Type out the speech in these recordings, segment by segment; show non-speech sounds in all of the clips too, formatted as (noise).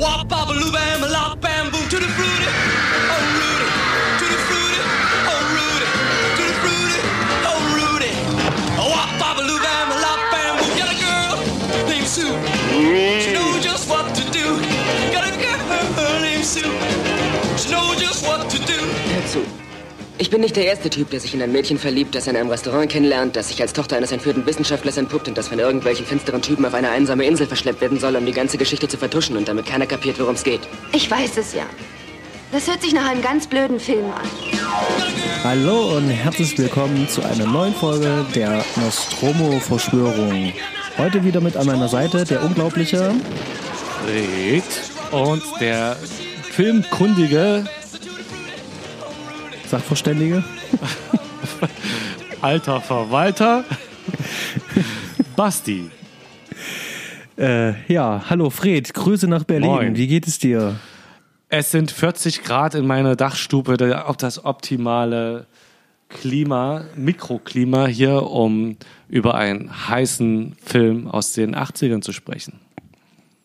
wop, baba, loo, bam, lop, bamboo, to the fruity. Ich bin nicht der erste Typ, der sich in ein Mädchen verliebt, das er in einem Restaurant kennenlernt, das sich als Tochter eines entführten Wissenschaftlers entpuppt und das von irgendwelchen finsteren Typen auf eine einsame Insel verschleppt werden soll, um die ganze Geschichte zu vertuschen und damit keiner kapiert, worum es geht. Ich weiß es ja. Das hört sich nach einem ganz blöden Film an. Hallo und herzlich willkommen zu einer neuen Folge der Nostromo-Verschwörung. Heute wieder mit an meiner Seite der unglaubliche Fred und der filmkundige Sachverständige. (laughs) alter Verwalter (laughs) Basti. Äh, ja, hallo Fred, Grüße nach Berlin. Moin. Wie geht es dir? Es sind 40 Grad in meiner Dachstube, auch das optimale Klima, Mikroklima hier, um über einen heißen Film aus den 80ern zu sprechen.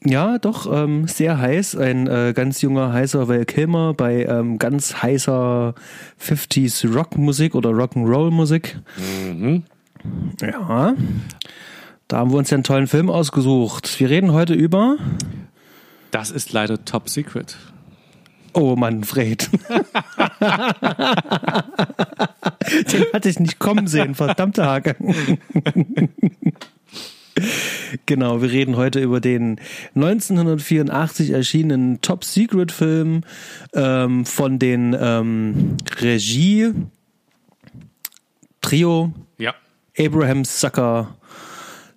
Ja, doch, ähm, sehr heiß. Ein äh, ganz junger, heißer Val Kilmer bei ähm, ganz heißer 50s Rockmusik oder Rock'n'Roll-Musik. Ja. Da haben wir uns ja einen tollen Film ausgesucht. Wir reden heute über. Das ist leider top secret. Oh Mann, Fred. (laughs) Den hatte ich nicht kommen sehen, verdammte Hake. (laughs) Genau, wir reden heute über den 1984 erschienenen Top Secret Film ähm, von den ähm, Regie Trio Ja, Abraham Sucker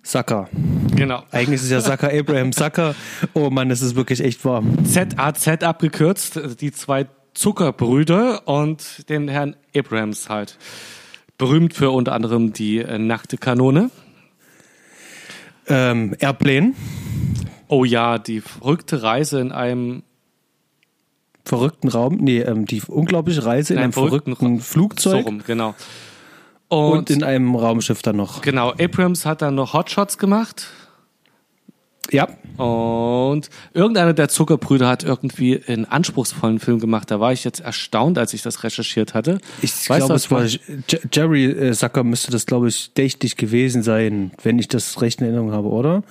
Sucker. genau. Eigentlich ist es ja Sucker Abraham Sucker. Oh Mann, es ist wirklich echt warm. ZAZ abgekürzt, die zwei Zuckerbrüder und den Herrn Abrams halt. Berühmt für unter anderem die äh, nackte Kanone. Ähm, Airplane, Oh ja, die verrückte Reise in einem verrückten Raum, nee, ähm, die unglaubliche Reise in einem verrückten, Ra- Flugzeug So rum, genau. und, Und, in einem Raumschiff dann noch. genau, Abrams hat dann noch Hotshots gemacht Ja, und irgendeiner der Zuckerbrüder hat irgendwie einen anspruchsvollen Film gemacht. Da war ich jetzt erstaunt, als ich das recherchiert hatte. ich glaube, es war Jerry äh, Sucker müsste das, glaube ich, dächtig gewesen sein, wenn ich das recht in Erinnerung habe, oder?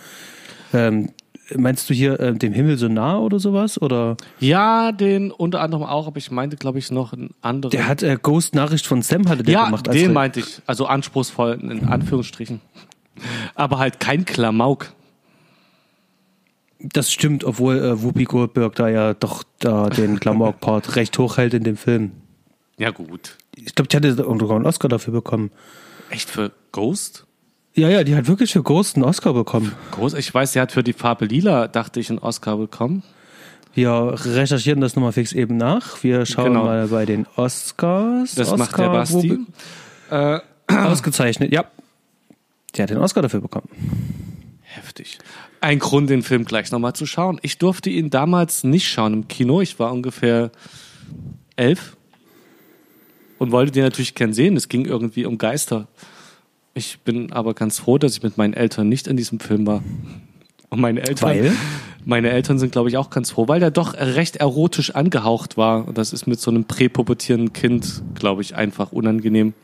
Ähm, meinst du hier äh, dem Himmel so nah oder sowas? Oder Ja, den unter anderem auch, aber ich meinte, glaube ich, noch einen anderen. der hat äh, Ghost Nachricht von Sam hatte der ja, gemacht. als den meinte ich. Also anspruchsvoll, in Anführungsstrichen. Aber halt kein Klamauk. Das stimmt, obwohl äh, Whoopi Goldberg da ja doch da den Klamauk-Part (laughs) recht hoch hält in dem Film. Ja, gut. Ich glaube, die hatte sogar einen Oscar dafür bekommen. Echt für Ghost? Ja, ja, die hat wirklich für Ghost einen Oscar bekommen. Ghost? Ich weiß, sie hat für die Farbe Lila, dachte ich, einen Oscar bekommen. Wir recherchieren das nochmal fix eben nach. Wir schauen Genau. mal bei den Oscars. Das Oscar, macht der Basti. Whoopi- Ausgezeichnet, ja. Die hat den Oscar dafür bekommen. Heftig. Ein Grund, den Film gleich nochmal zu schauen. Ich durfte ihn damals nicht schauen im Kino. Ich war ungefähr elf und wollte den natürlich gern sehen. Es ging irgendwie um Geister. Ich bin aber ganz froh, dass ich mit meinen Eltern nicht in diesem Film war. Und meine Eltern, Weil? meine Eltern sind, glaube ich, auch ganz froh, weil der doch recht erotisch angehaucht war. Und das ist mit so einem präpubertierenden Kind, glaube ich, einfach unangenehm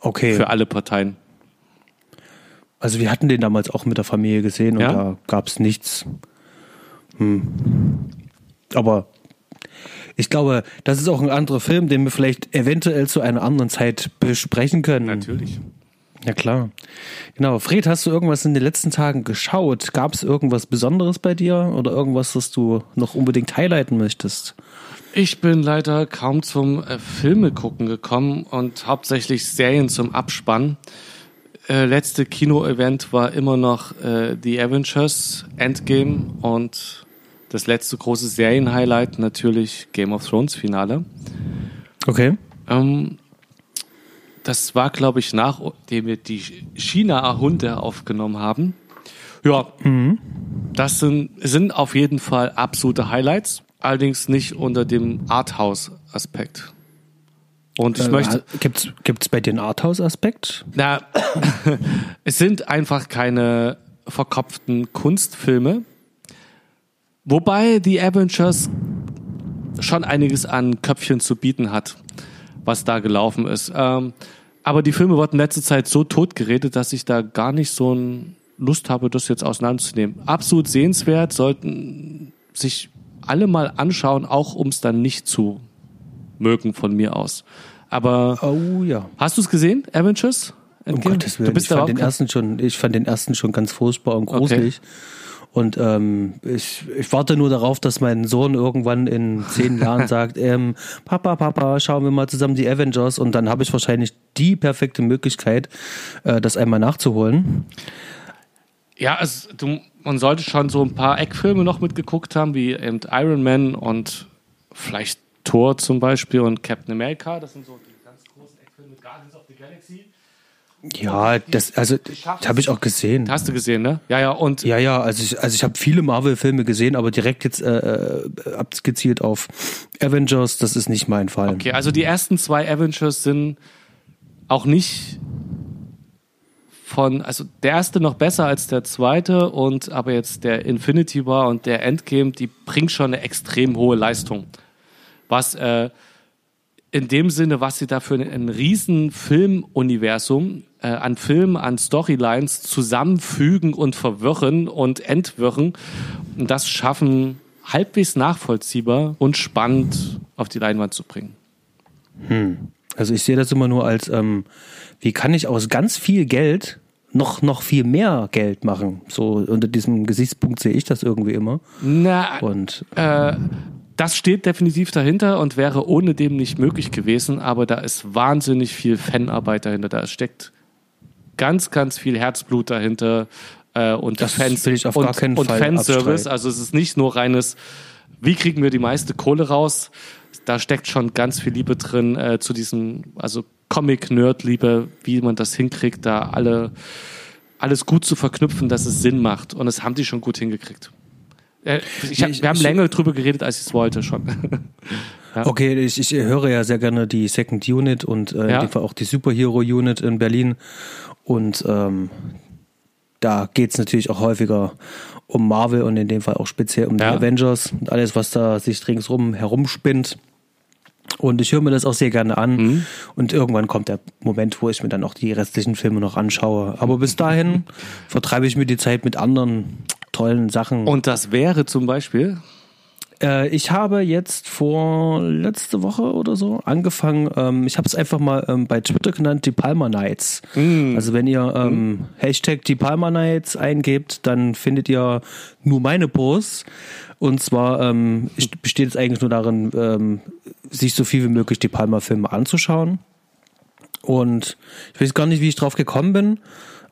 Okay. für alle Parteien. Also wir hatten den damals auch mit der Familie gesehen und Ja? da gab es nichts. Hm. Aber ich glaube, das ist auch ein anderer Film, den wir vielleicht eventuell zu einer anderen Zeit besprechen können. Natürlich. Ja klar. Genau. Fred, hast du irgendwas in den letzten Tagen geschaut? Gab es irgendwas Besonderes bei dir oder irgendwas, das du noch unbedingt highlighten möchtest? Ich bin leider kaum zum äh, Filme gucken gekommen und hauptsächlich Serien zum Abspann. Äh, letzte Kino-Event war immer noch äh, The Avengers Endgame und das letzte große Serienhighlight natürlich Game of Thrones Finale. Okay. Ähm, das war, glaube ich, nachdem wir die China-Hunde aufgenommen haben. Ja, das sind, sind auf jeden Fall absolute Highlights, allerdings nicht unter dem Arthouse-Aspekt. Und ich möchte, Gibt's gibt's bei dir einen Arthouse-Aspekt? na, (coughs) es sind einfach keine verkopften Kunstfilme. Wobei die Avengers schon einiges an Köpfchen zu bieten hat, was da gelaufen ist. Ähm, aber die Filme wurden in letzter Zeit so tot geredet, dass ich da gar nicht so Lust habe, das jetzt auseinanderzunehmen. Absolut sehenswert, sollten sich alle mal anschauen, auch um es dann nicht zu mögen von mir aus. Aber Oh ja. hast du es gesehen, Avengers? Um Endgame? Gottes Willen. Du bist ich, fand den ersten schon, ich fand den ersten schon ganz furchtbar und gruselig. Und ähm, ich, ich warte nur darauf, dass mein Sohn irgendwann in zehn Jahren (laughs) sagt, ähm, Papa, Papa, schauen wir mal zusammen die Avengers und dann habe ich wahrscheinlich die perfekte Möglichkeit, äh, das einmal nachzuholen. Ja, es, du, man sollte schon so ein paar Eckfilme noch mitgeguckt haben, wie eben Iron Man und vielleicht Thor zum Beispiel und Captain America. Das sind so die ganz großen Eckfilme. Guardians of the Galaxy. Ja, das, also, das habe ich auch gesehen. Hast du gesehen, ne? Ja, ja, und Ja, ja, also ich, also ich habe viele Marvel-Filme gesehen, aber direkt jetzt äh, äh, abgezielt auf Avengers, das ist nicht mein Fall. okay, also die ersten zwei Avengers sind auch nicht von, also der erste noch besser als der zweite und aber jetzt der Infinity War und der Endgame, die bringen schon eine extrem hohe Leistung. Was äh, in dem Sinne, was sie da für ein, ein riesen Filmuniversum äh, an Filmen, an Storylines zusammenfügen und verwirren und entwirren und das schaffen, halbwegs nachvollziehbar und spannend auf die Leinwand zu bringen. Also ich sehe das immer nur als, ähm, wie kann ich aus ganz viel Geld noch, noch viel mehr Geld machen? So unter diesem Gesichtspunkt sehe ich das irgendwie immer. Na, Und äh, das steht definitiv dahinter und wäre ohne dem nicht möglich gewesen, aber da ist wahnsinnig viel Fanarbeit dahinter. Da steckt ganz, ganz viel Herzblut dahinter äh, und Das Fans will ich auf und, gar keinen und Fall Fanservice. abstreiten. Also es ist nicht nur reines, wie kriegen wir die meiste Kohle raus? Da steckt schon ganz viel Liebe drin äh, zu diesem, also Comic-Nerd-Liebe, wie man das hinkriegt, da alle alles gut zu verknüpfen, dass es Sinn macht. Und das haben die schon gut hingekriegt. Äh, ich hab, wir haben länger drüber geredet, als ich es wollte schon. (laughs) okay, ich, ich höre ja sehr gerne die Second Unit und äh, Ja. in dem Fall auch die Superhero Unit in Berlin. Und ähm, da geht's natürlich auch häufiger um Marvel und in dem Fall auch speziell um Ja. die Avengers und alles, was da sich ringsrum herumspinnt. Und ich höre mir das auch sehr gerne an. Mhm. Und irgendwann kommt der Moment, wo ich mir dann auch die restlichen Filme noch anschaue. Aber bis dahin (laughs) vertreibe ich mir die Zeit mit anderen tollen Sachen. Und das wäre zum Beispiel. Äh, ich habe jetzt vor letzte Woche oder so angefangen, ähm, ich habe es einfach mal ähm, bei Twitter genannt, die Palmer Nights. Also wenn ihr ähm, Hashtag die Palmer Nights eingebt, dann findet ihr nur meine Posts. Und zwar ähm, besteht es eigentlich nur darin, ähm, sich so viel wie möglich die Palmer-Filme anzuschauen. Und ich weiß gar nicht, wie ich drauf gekommen bin.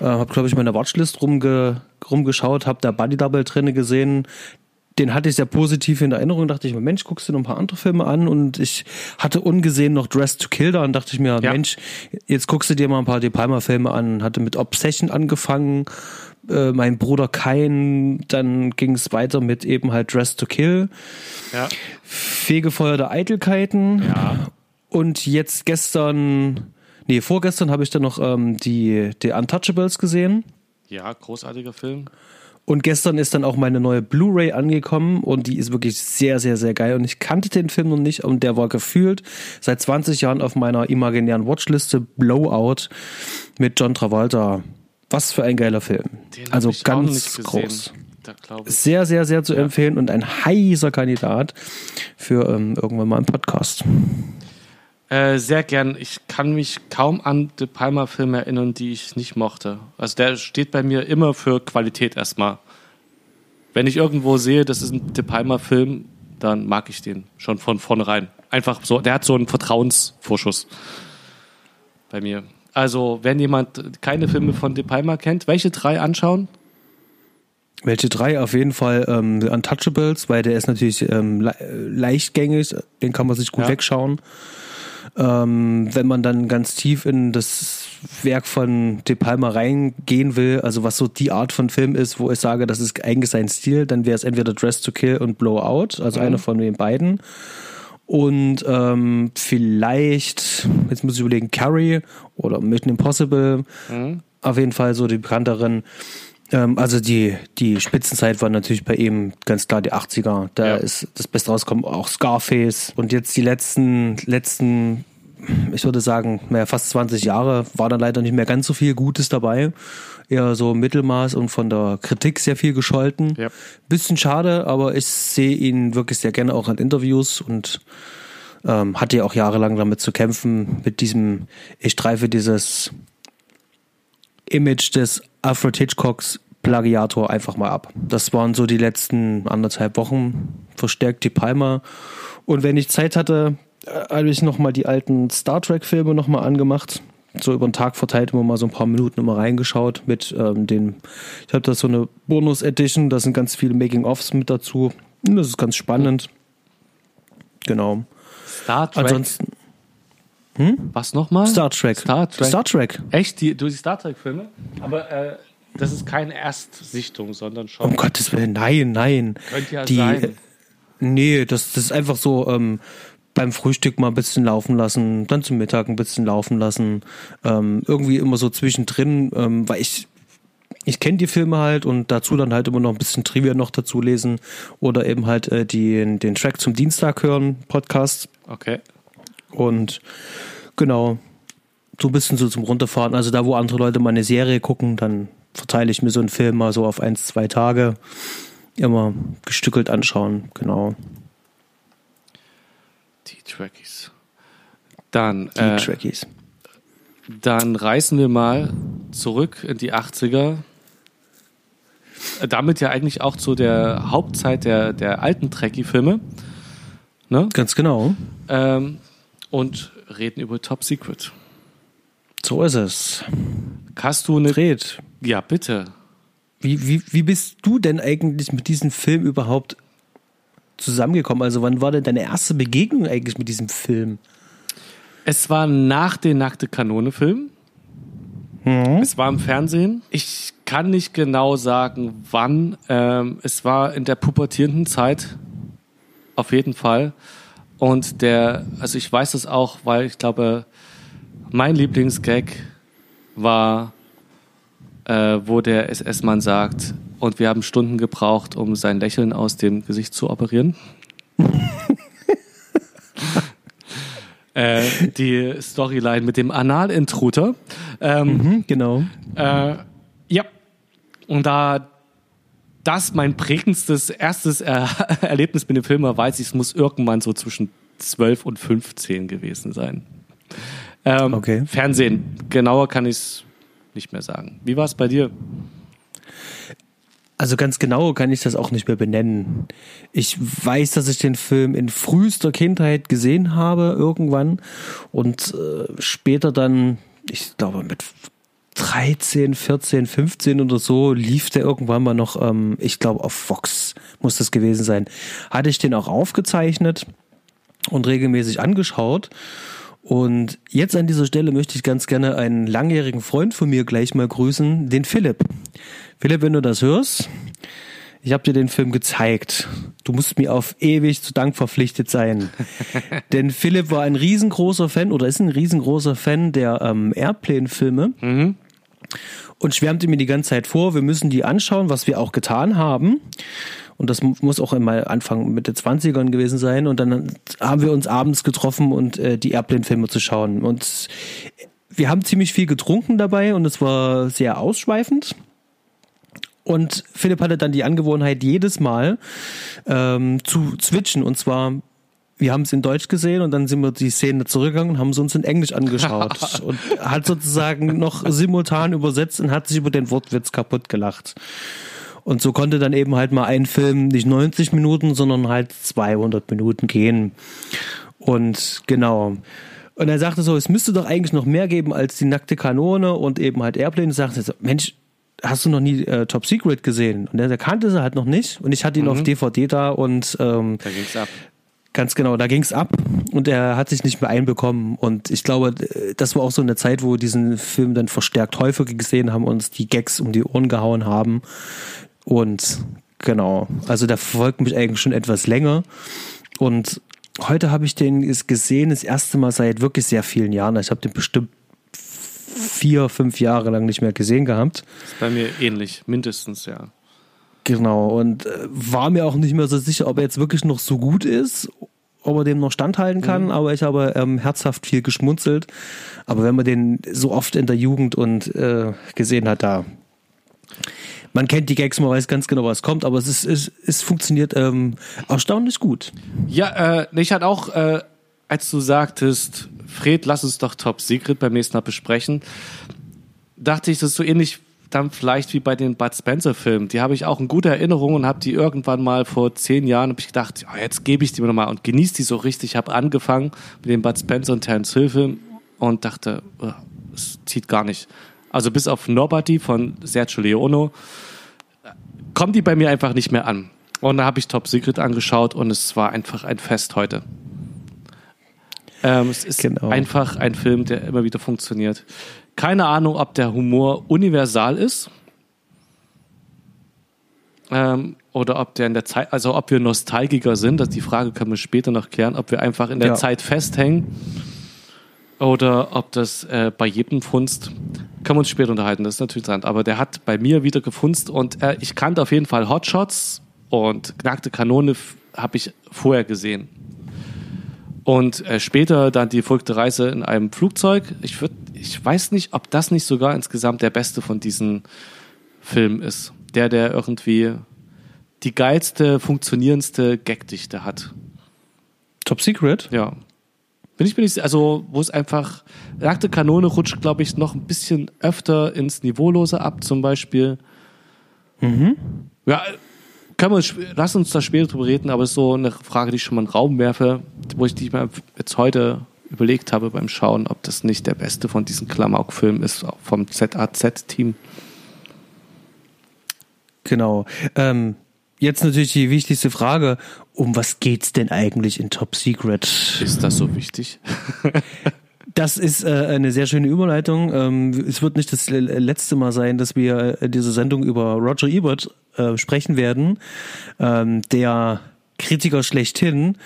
Äh, habe, glaube ich, meine Watchlist rumge rumgeschaut, habe da Buddy Double drinne gesehen. Den hatte ich sehr positiv in Erinnerung. Dachte ich mir, Mensch, guckst du noch ein paar andere Filme an? Und ich hatte ungesehen noch Dress to Kill da und dachte ich mir, Ja. Mensch, jetzt guckst du dir mal ein paar De Palma-Filme an. Hatte mit Obsession angefangen, äh, mein Bruder Kain, dann ging es weiter mit eben halt Dress to Kill. Ja. Fegefeuer der Eitelkeiten. Ja. Und jetzt gestern, nee, vorgestern habe ich dann noch ähm, die, die Untouchables gesehen. Ja, großartiger Film. Und gestern ist dann auch meine neue Blu-ray angekommen und die ist wirklich sehr, sehr, sehr geil. Und ich kannte den Film noch nicht und der war gefühlt seit 20 Jahren auf meiner imaginären Watchliste Blowout mit John Travolta. Was für ein geiler Film. Den also ganz groß. Sehr, sehr, sehr zu empfehlen und ein heißer Kandidat für ähm, irgendwann mal einen Podcast. Äh, sehr gern. Ich kann mich kaum an De Palma-Filme erinnern, die ich nicht mochte. Also der steht bei mir immer für Qualität erstmal. Wenn ich irgendwo sehe, das ist ein De Palma-Film, dann mag ich den schon von vornherein. Einfach so, der hat so einen Vertrauensvorschuss bei mir. Also, wenn jemand keine Filme von De Palma kennt, welche drei anschauen? Welche drei? Auf jeden Fall ähm, The Untouchables, weil der ist natürlich ähm, le leichtgängig, den kann man sich gut Ja. wegschauen. Ähm, wenn man dann ganz tief in das Werk von De Palma reingehen will, also was so die Art von Film ist, wo ich sage, das ist eigentlich sein Stil, dann wäre es entweder Dress to Kill und Blowout, also einer von den beiden. Und ähm, vielleicht, jetzt muss ich überlegen, Carrie oder Mission Impossible. Auf jeden Fall so die bekannteren. Ähm, also die, die Spitzenzeit war natürlich bei ihm ganz klar die 80er. Da Ja. ist das Beste rausgekommen, auch Scarface. Und jetzt die letzten, letzten, ich würde sagen, naja, fast 20 Jahre war dann leider nicht mehr ganz so viel Gutes dabei. Eher so Mittelmaß und von der Kritik sehr viel gescholten. Ja. Bisschen schade, aber ich sehe ihn wirklich sehr gerne auch in Interviews und ähm, hatte ja auch jahrelang damit zu kämpfen, mit diesem, ich streife dieses Image des Alfred Hitchcocks Plagiator einfach mal ab. Das waren so die letzten anderthalb Wochen verstärkt die Palmer. Und wenn ich Zeit hatte, äh, habe ich nochmal die alten Star Trek Filme nochmal angemacht. So über den Tag verteilt immer mal so ein paar Minuten immer reingeschaut mit ähm, den, ich habe da so eine Bonus Edition, da sind ganz viele Making-ofs mit dazu. Das ist ganz spannend. Genau. Star Trek. Ansonsten Was nochmal? Star Trek. Star Trek. Star Trek. Echt? Die, du die Star Trek-Filme? Aber äh, das ist keine Erstsichtung, sondern schon. Um Gottes Willen, nein, nein. Könnte ja die, sein. Nee, das, das ist einfach so ähm, beim Frühstück mal ein bisschen laufen lassen, dann zum Mittag ein bisschen laufen lassen. Ähm, irgendwie immer so zwischendrin, ähm, weil ich ich kenne die Filme halt und dazu dann halt immer noch ein bisschen Trivia noch dazu lesen oder eben halt äh, die, den Track zum Dienstag hören, Podcast. Okay. Und genau, so ein bisschen so zum Runterfahren. Also da, wo andere Leute mal eine Serie gucken, dann verteile ich mir so einen Film mal so auf eins, zwei Tage. Immer gestückelt anschauen, genau. Die Trekkies. Dann, Die äh, Trekkies. dann reisen wir mal zurück in die 80er. Äh, Damit ja eigentlich auch zu der Hauptzeit der, der alten Trekkie-Filme. Ne? Ganz genau. Ähm, und reden über Top Secret. So ist es. Hast du eine. Fred, Ja, bitte. wie, wie, wie bist du denn eigentlich mit diesem Film überhaupt zusammengekommen? Also wann war denn deine erste Begegnung eigentlich mit diesem Film? Es war nach den Nackte Kanone-Film. Es war im Fernsehen. Ich kann nicht genau sagen, wann. Ähm, es war in der pubertierenden Zeit. Auf jeden Fall. Und der, also ich weiß es auch, weil ich glaube, mein Lieblingsgag war, äh, wo der SS-Mann sagt, und wir haben Stunden gebraucht, um sein Lächeln aus dem Gesicht zu operieren. (laughs) äh, die Storyline mit dem Analintruder. Ähm, Hm, genau. äh, ja. Und da das mein prägendstes erstes er (laughs) Erlebnis mit dem Film war, weiß ich, es muss irgendwann so zwischen 12 und 15 gewesen sein. Ähm, Okay. Fernsehen, genauer kann ich es nicht mehr sagen. Wie war es bei dir? Also ganz genau kann ich das auch nicht mehr benennen. Ich weiß, dass ich den Film in frühester Kindheit gesehen habe, irgendwann. Und äh, später dann, ich glaube mit 13, 14, 15 oder so, lief der irgendwann mal noch, ähm, ich glaube auf Fox muss das gewesen sein. Hatte ich den auch aufgezeichnet und regelmäßig angeschaut. Und jetzt an dieser Stelle möchte ich ganz gerne einen langjährigen Freund von mir gleich mal grüßen, den Philipp. Philipp, wenn du das hörst, ich habe dir den Film gezeigt. Du musst mir auf ewig zu Dank verpflichtet sein. (laughs) Denn Philipp war ein riesengroßer Fan oder ist ein riesengroßer Fan der ähm, Airplane-Filme und schwärmte mir die ganze Zeit vor, wir müssen die anschauen, was wir auch getan haben. Und das mu- muss auch einmal Anfang Mitte 20ern gewesen sein. Und dann haben wir uns abends getroffen und äh, die Airplane-Filme zu schauen. Und wir haben ziemlich viel getrunken dabei und es war sehr ausschweifend. Und Philipp hatte dann die Angewohnheit, jedes Mal ähm, zu switchen. Und zwar, wir haben es in Deutsch gesehen und dann sind wir die Szene zurückgegangen und haben sie uns in Englisch angeschaut. (laughs) und hat sozusagen noch simultan übersetzt und hat sich über den Wortwitz kaputt gelacht. Und so konnte dann eben halt mal ein Film nicht 90 Minuten, sondern halt 200 Minuten gehen. Und genau. Und er sagte so, es müsste doch eigentlich noch mehr geben als die nackte Kanone und eben halt Airplane. Und sagte so, Mensch, hast du noch nie äh, Top Secret gesehen? Und der, der kannte sie halt noch nicht. Und ich hatte ihn auf DVD da und ähm, Da ging's ab. Ganz genau, da ging's ab und er hat sich nicht mehr einbekommen. Und ich glaube, das war auch so eine Zeit, wo wir diesen Film dann verstärkt häufiger gesehen haben und uns die Gags um die Ohren gehauen haben. Und genau, also der verfolgt mich eigentlich schon etwas länger. Und heute habe ich den gesehen, das erste Mal seit wirklich sehr vielen Jahren. Ich habe den bestimmt vier, fünf Jahre lang nicht mehr gesehen gehabt. Ist bei mir ähnlich, mindestens, ja. Genau, und äh, war mir auch nicht mehr so sicher, ob er jetzt wirklich noch so gut ist, ob er dem noch standhalten kann, aber ich habe ähm, herzhaft viel geschmunzelt. Aber wenn man den so oft in der Jugend und äh, gesehen hat, da man kennt die Gags, man weiß ganz genau, was kommt, aber es ist, es, es funktioniert ähm, erstaunlich gut. Ja, äh, ich hatte auch, äh, als du sagtest, Fred, lass uns doch Top Secret beim nächsten Mal besprechen, dachte ich, das ist so ähnlich dann vielleicht wie bei den Bud Spencer Filmen. Die habe ich auch in guter Erinnerung und habe die irgendwann mal vor zehn Jahren, habe ich gedacht, ja, jetzt gebe ich die mir nochmal und genieße die so richtig. Ich habe angefangen mit den Bud Spencer und Terence Hill Filmen und dachte, oh, es zieht gar nicht. Also bis auf Nobody von Sergio Leone kommen die bei mir einfach nicht mehr an. Und da habe ich Top Secret angeschaut und es war einfach ein Fest heute. Ähm, es ist Genau. einfach ein Film, der immer wieder funktioniert. Keine Ahnung, ob der Humor universal ist. Ähm, oder ob der in der Zeit, also ob wir Nostalgiker sind, das die Frage können wir später noch klären, ob wir einfach in der Ja. Zeit festhängen oder ob das äh, bei jedem funzt. Können wir uns später unterhalten, das ist natürlich interessant. Aber der hat bei mir wieder gefunzt und äh, ich kannte auf jeden Fall Hotshots und Knackte Kanone habe ich vorher gesehen. Und äh, später dann die verrückte Reise in einem Flugzeug. Ich, würd, ich weiß nicht, ob das nicht sogar insgesamt der beste von diesen Filmen ist. Der, der irgendwie die geilste, funktionierendste Gagdichte hat. Top Secret? Ja. Bin ich mir nicht, also, wo es einfach, nackte Kanone rutscht, glaube ich, noch ein bisschen öfter ins Niveaulose ab, zum Beispiel. Ja, können wir, lass uns da später drüber reden, aber es ist so eine Frage, die ich schon mal in den Raum werfe, wo ich die mir jetzt heute überlegt habe beim Schauen, ob das nicht der beste von diesen Klamauk-Filmen ist, vom ZAZ-Team. Genau. Ähm, jetzt natürlich die wichtigste Frage: Um was geht's denn eigentlich in Top Secret? Ist das so wichtig? (laughs) Das ist äh, eine sehr schöne Überleitung. Ähm, es wird nicht das letzte Mal sein, dass wir äh, diese Sendung über Roger Ebert äh, sprechen werden, ähm, der Kritiker schlechthin,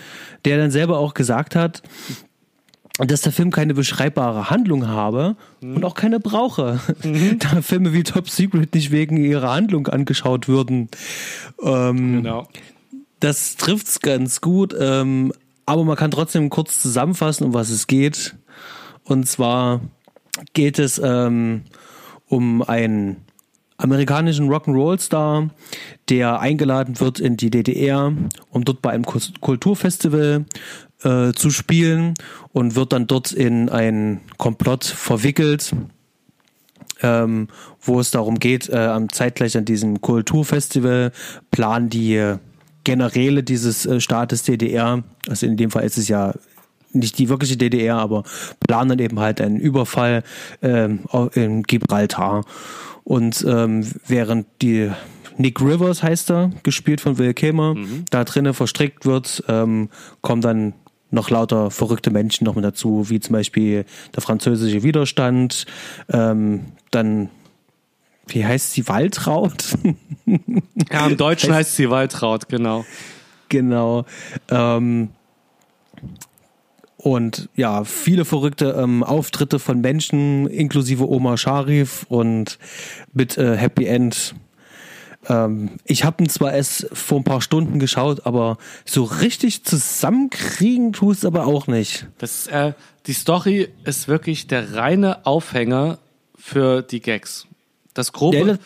der dann selber auch gesagt hat, dass der Film keine beschreibbare Handlung habe und auch keine brauche. (laughs) Da Filme wie Top Secret nicht wegen ihrer Handlung angeschaut würden. Ähm, Genau. das trifft's ganz gut, ähm, aber man kann trotzdem kurz zusammenfassen, um was es geht. Und zwar geht es ähm, um einen amerikanischen Rock'n'Roll-Star, der eingeladen wird in die DDR, um dort bei einem Kulturfestival äh, zu spielen und wird dann dort in ein Komplott verwickelt, ähm, wo es darum geht, äh, am zeitgleich an diesem Kulturfestival planen die Generäle dieses äh, Staates DDR, also in dem Fall ist es ja nicht die wirkliche DDR, aber planen eben halt einen Überfall ähm, in Gibraltar. Und ähm, während die Nick Rivers heißt er, gespielt von Will Kilmer, da drinnen verstrickt wird, ähm, kommen dann noch lauter verrückte Menschen noch mit dazu, wie zum Beispiel der französische Widerstand, ähm, dann wie heißt sie Waltraud? Ja, im (laughs) Deutschen heißt sie Waltraud, genau. genau. Ähm, und ja, viele verrückte ähm, Auftritte von Menschen, inklusive Omar Sharif und mit äh, Happy End. Ähm, ich habe ihn zwar erst vor ein paar Stunden geschaut, aber so richtig zusammenkriegen tust aber auch nicht. Das, äh, die Story ist wirklich der reine Aufhänger für die Gags. Das grobe. Ja, das-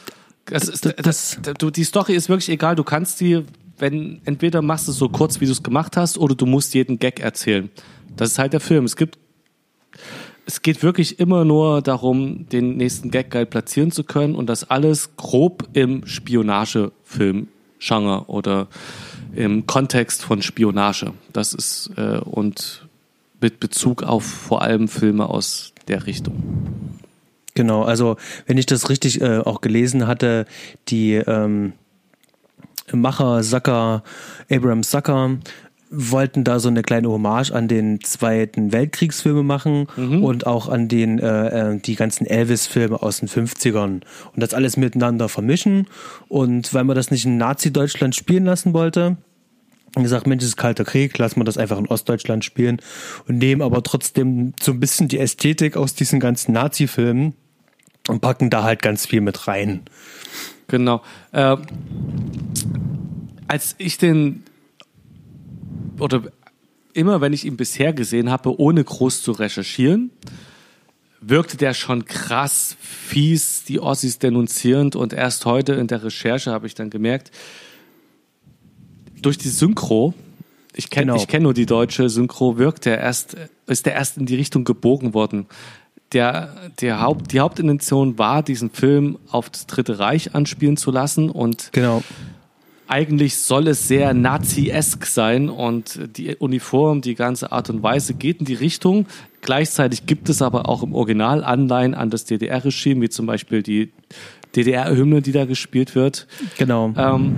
das ist, das- das, du, die Story ist wirklich egal. Du kannst die, wenn entweder machst du es so kurz, wie du es gemacht hast, oder du musst jeden Gag erzählen. Das ist halt der Film. Es gibt, es geht wirklich immer nur darum, den nächsten Gag geil platzieren zu können und das alles grob im Spionagefilm-Genre oder im Kontext von Spionage. Das ist äh, und mit Bezug auf vor allem Filme aus der Richtung. Genau, also wenn ich das richtig äh, auch gelesen hatte, die ähm, Macher Zucker, Abraham Zucker, wollten da so eine kleine Hommage an den Zweiten Weltkriegsfilme machen und auch an den äh, äh, die ganzen Elvis-Filme aus den 50ern und das alles miteinander vermischen. Und weil man das nicht in Nazi-Deutschland spielen lassen wollte, und gesagt, Mensch, es ist kalter Krieg, lassen wir das einfach in Ostdeutschland spielen und nehmen aber trotzdem so ein bisschen die Ästhetik aus diesen ganzen Nazi-Filmen und packen da halt ganz viel mit rein. Genau. Äh, als ich den oder immer, wenn ich ihn bisher gesehen habe, ohne groß zu recherchieren, wirkte der schon krass fies, die Ossis denunzierend und erst heute in der Recherche habe ich dann gemerkt, durch die Synchro, ich kenne Genau. ich kenn nur die deutsche Synchro, wirkt der erst, ist der erst in die Richtung gebogen worden. Der, der Haupt, die Hauptintention war, diesen Film auf das Dritte Reich anspielen zu lassen und Genau. Eigentlich soll es sehr Nazi-esk sein und die Uniform, die ganze Art und Weise geht in die Richtung. Gleichzeitig gibt es aber auch im Original Anleihen an das DDR-Regime, wie zum Beispiel die DDR-Hymne, die da gespielt wird. Genau. Ähm,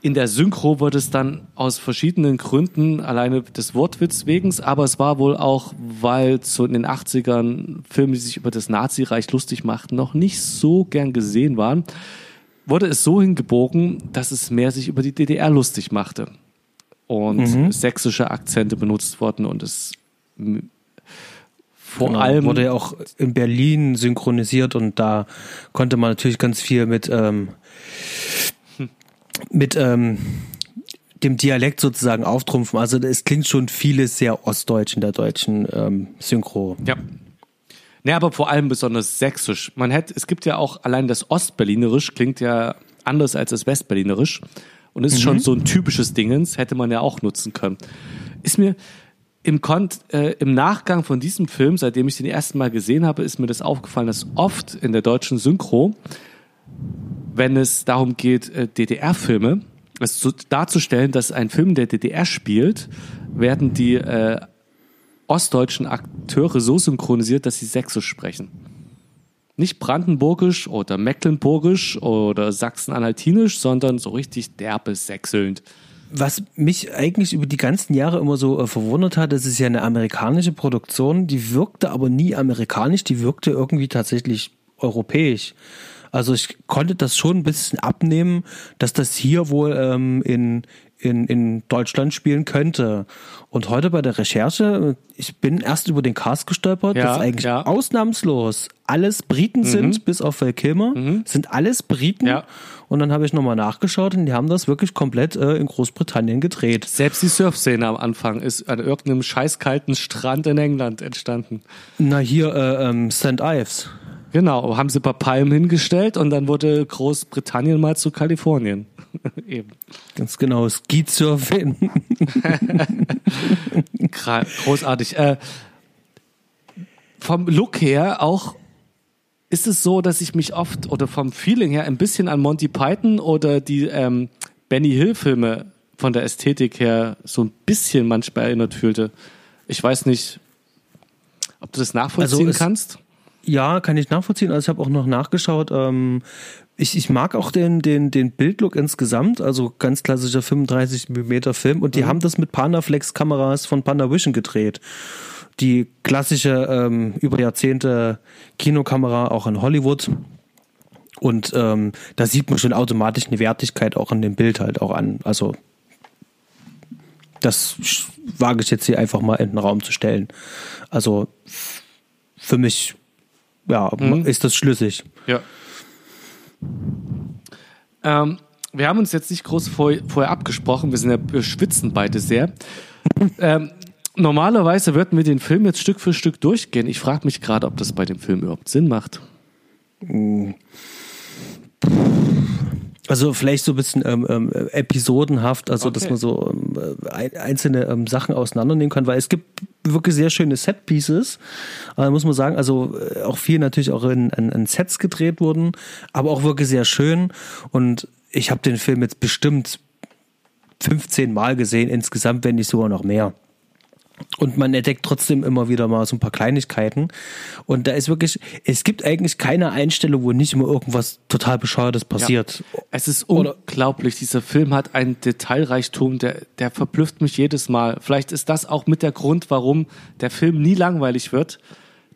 in der Synchro wurde es dann aus verschiedenen Gründen, alleine des Wortwitz wegen, aber es war wohl auch, weil so in den 80ern Filme, die sich über das Nazireich lustig machten, noch nicht so gern gesehen waren, wurde es so hingebogen, dass es mehr sich über die DDR lustig machte. Und sächsische Akzente benutzt wurden und es vor Genau. allem wurde ja auch in Berlin synchronisiert und da konnte man natürlich ganz viel mit ähm, mit ähm, dem Dialekt sozusagen auftrumpfen. Also es klingt schon vieles sehr ostdeutsch in der deutschen ähm, Synchro. Ja. Ne, aber vor allem besonders sächsisch. Man hätte, es gibt ja auch allein das Ostberlinerisch klingt ja anders als das Westberlinerisch und ist schon so ein typisches Dingens, hätte man ja auch nutzen können. Ist mir im, Kont äh, im Nachgang von diesem Film, seitdem ich den ersten Mal gesehen habe, ist mir das aufgefallen, dass oft in der deutschen Synchro, wenn es darum geht, äh, DDR-Filme, es zu, darzustellen, dass ein Film der DDR spielt, werden die äh, ostdeutschen Akteure so synchronisiert, dass sie sächsisch sprechen. Nicht brandenburgisch oder mecklenburgisch oder sachsen-anhaltinisch, sondern so richtig derbe sächselnd. Was mich eigentlich über die ganzen Jahre immer so äh, verwundert hat, das ist ja eine amerikanische Produktion, die wirkte aber nie amerikanisch, die wirkte irgendwie tatsächlich europäisch. Also ich konnte das schon ein bisschen abnehmen, dass das hier wohl ähm, in, in, in Deutschland spielen könnte. Und heute bei der Recherche, ich bin erst über den Cast gestolpert, Ja, dass eigentlich ja. Mhm. ausnahmslos alles Briten sind, bis auf Val Kilmer, sind alles Briten. Ja. Und dann habe ich nochmal nachgeschaut und die haben das wirklich komplett äh, in Großbritannien gedreht. Selbst die Surfszene am Anfang ist an irgendeinem scheißkalten Strand in England entstanden. Na hier, äh, ähm, St. Ives. Genau, haben sie ein paar Palmen hingestellt und dann wurde Großbritannien mal zu Kalifornien. (laughs) Eben. Ganz genau, Ski-Surfing. (laughs) Gra- Großartig. Äh, vom Look her auch ist es so, dass ich mich oft oder vom Feeling her ein bisschen an Monty Python oder die ähm, Benny Hill Filme von der Ästhetik her so ein bisschen manchmal erinnert fühlte. Ich weiß nicht, ob du das nachvollziehen Also kannst. Ja, kann ich nachvollziehen. Also ich habe auch noch nachgeschaut. Ähm, ich, ich mag auch den, den, den Bildlook insgesamt, also ganz klassischer 35 mm Film. Und die haben das mit Panaflex-Kameras von Panavision gedreht. Die klassische ähm, über Jahrzehnte Kinokamera auch in Hollywood. Und ähm, da sieht man schon automatisch eine Wertigkeit auch in dem Bild halt auch an. Also das wage ich jetzt hier einfach mal in den Raum zu stellen. Also für mich ja, ist das schlüssig. Ja. Ähm, wir haben uns jetzt nicht groß vor, vorher abgesprochen, wir sind ja, wir schwitzen beide sehr. ähm, normalerweise würden wir den Film jetzt Stück für Stück durchgehen. Ich frage mich gerade, ob das bei dem Film überhaupt Sinn macht. Also vielleicht so ein bisschen ähm, ähm, episodenhaft, also dass Okay. man so ähm, ein, einzelne ähm, Sachen auseinandernehmen kann, weil es gibt wirklich sehr schöne Set-Pieces, äh, muss man sagen, also äh, auch viel natürlich auch in, in, in Sets gedreht wurden, aber auch wirklich sehr schön und ich habe den Film jetzt bestimmt 15 Mal gesehen, insgesamt, wenn nicht sogar noch mehr. Und man entdeckt trotzdem immer wieder mal so ein paar Kleinigkeiten. Und da ist wirklich, es gibt eigentlich keine Einstellung, wo nicht immer irgendwas total Bescheuertes passiert. Es ist Oder- unglaublich. Dieser Film hat einen Detailreichtum, der, der verblüfft mich jedes Mal. Vielleicht ist das auch mit der Grund, warum der Film nie langweilig wird.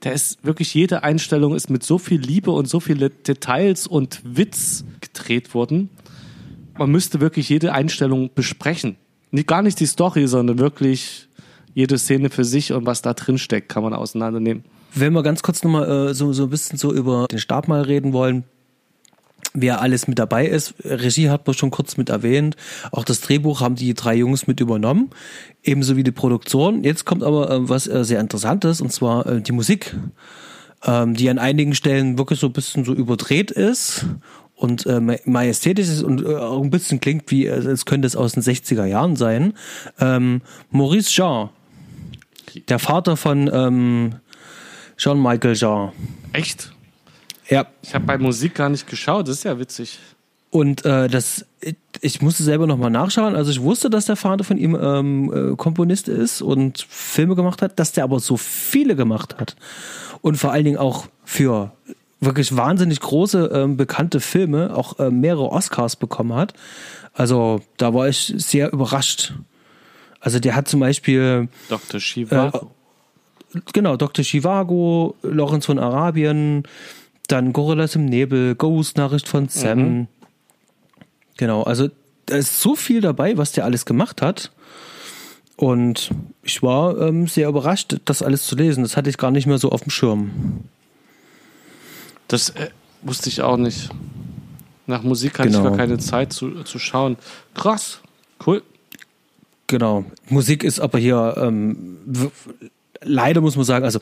Der ist wirklich, jede Einstellung ist mit so viel Liebe und so viele Details und Witz gedreht worden. man müsste wirklich jede Einstellung besprechen. Nicht, gar nicht die Story, sondern wirklich jede Szene für sich und was da drin steckt, kann man auseinandernehmen. Wenn wir ganz kurz nochmal äh, so, so ein bisschen so über den Stab mal reden wollen, wer alles mit dabei ist. Regie hat man schon kurz mit erwähnt. Auch das Drehbuch haben die drei Jungs mit übernommen. Ebenso wie die Produktion. Jetzt kommt aber äh, was äh, sehr Interessantes, und zwar äh, die Musik, ähm, die an einigen Stellen wirklich so ein bisschen so überdreht ist und äh, ma- majestätisch ist und äh, auch ein bisschen klingt wie, äh, als könnte es aus den 60er Jahren sein. Ähm, Maurice Jean, der Vater von ähm, Jean-Michael Jean. Echt? Ja, Ich habe bei Musik gar nicht geschaut, das ist ja witzig. Und äh, das, ich, ich musste selber nochmal nachschauen. Also ich wusste, dass der Vater von ihm ähm, äh, Komponist ist und Filme gemacht hat, dass der aber so viele gemacht hat. Und vor allen Dingen auch für wirklich wahnsinnig große, ähm, bekannte Filme auch äh, mehrere Oscars bekommen hat. Also da war ich sehr überrascht. Also der hat zum Beispiel Dr. Shiva. genau, Dr. Chivago, Lorenz von Arabien, dann Gorillas im Nebel, Ghost, Nachricht von Sam. Genau, also da ist so viel dabei, was der alles gemacht hat. Und ich war ähm, sehr überrascht, das alles zu lesen. Das hatte ich gar nicht mehr so auf dem Schirm. Das äh, wusste ich auch nicht. Nach Musik hatte ich Genau. gar keine Zeit zu, zu schauen. Krass. Cool. Genau. Musik ist aber hier ähm, leider muss man sagen, also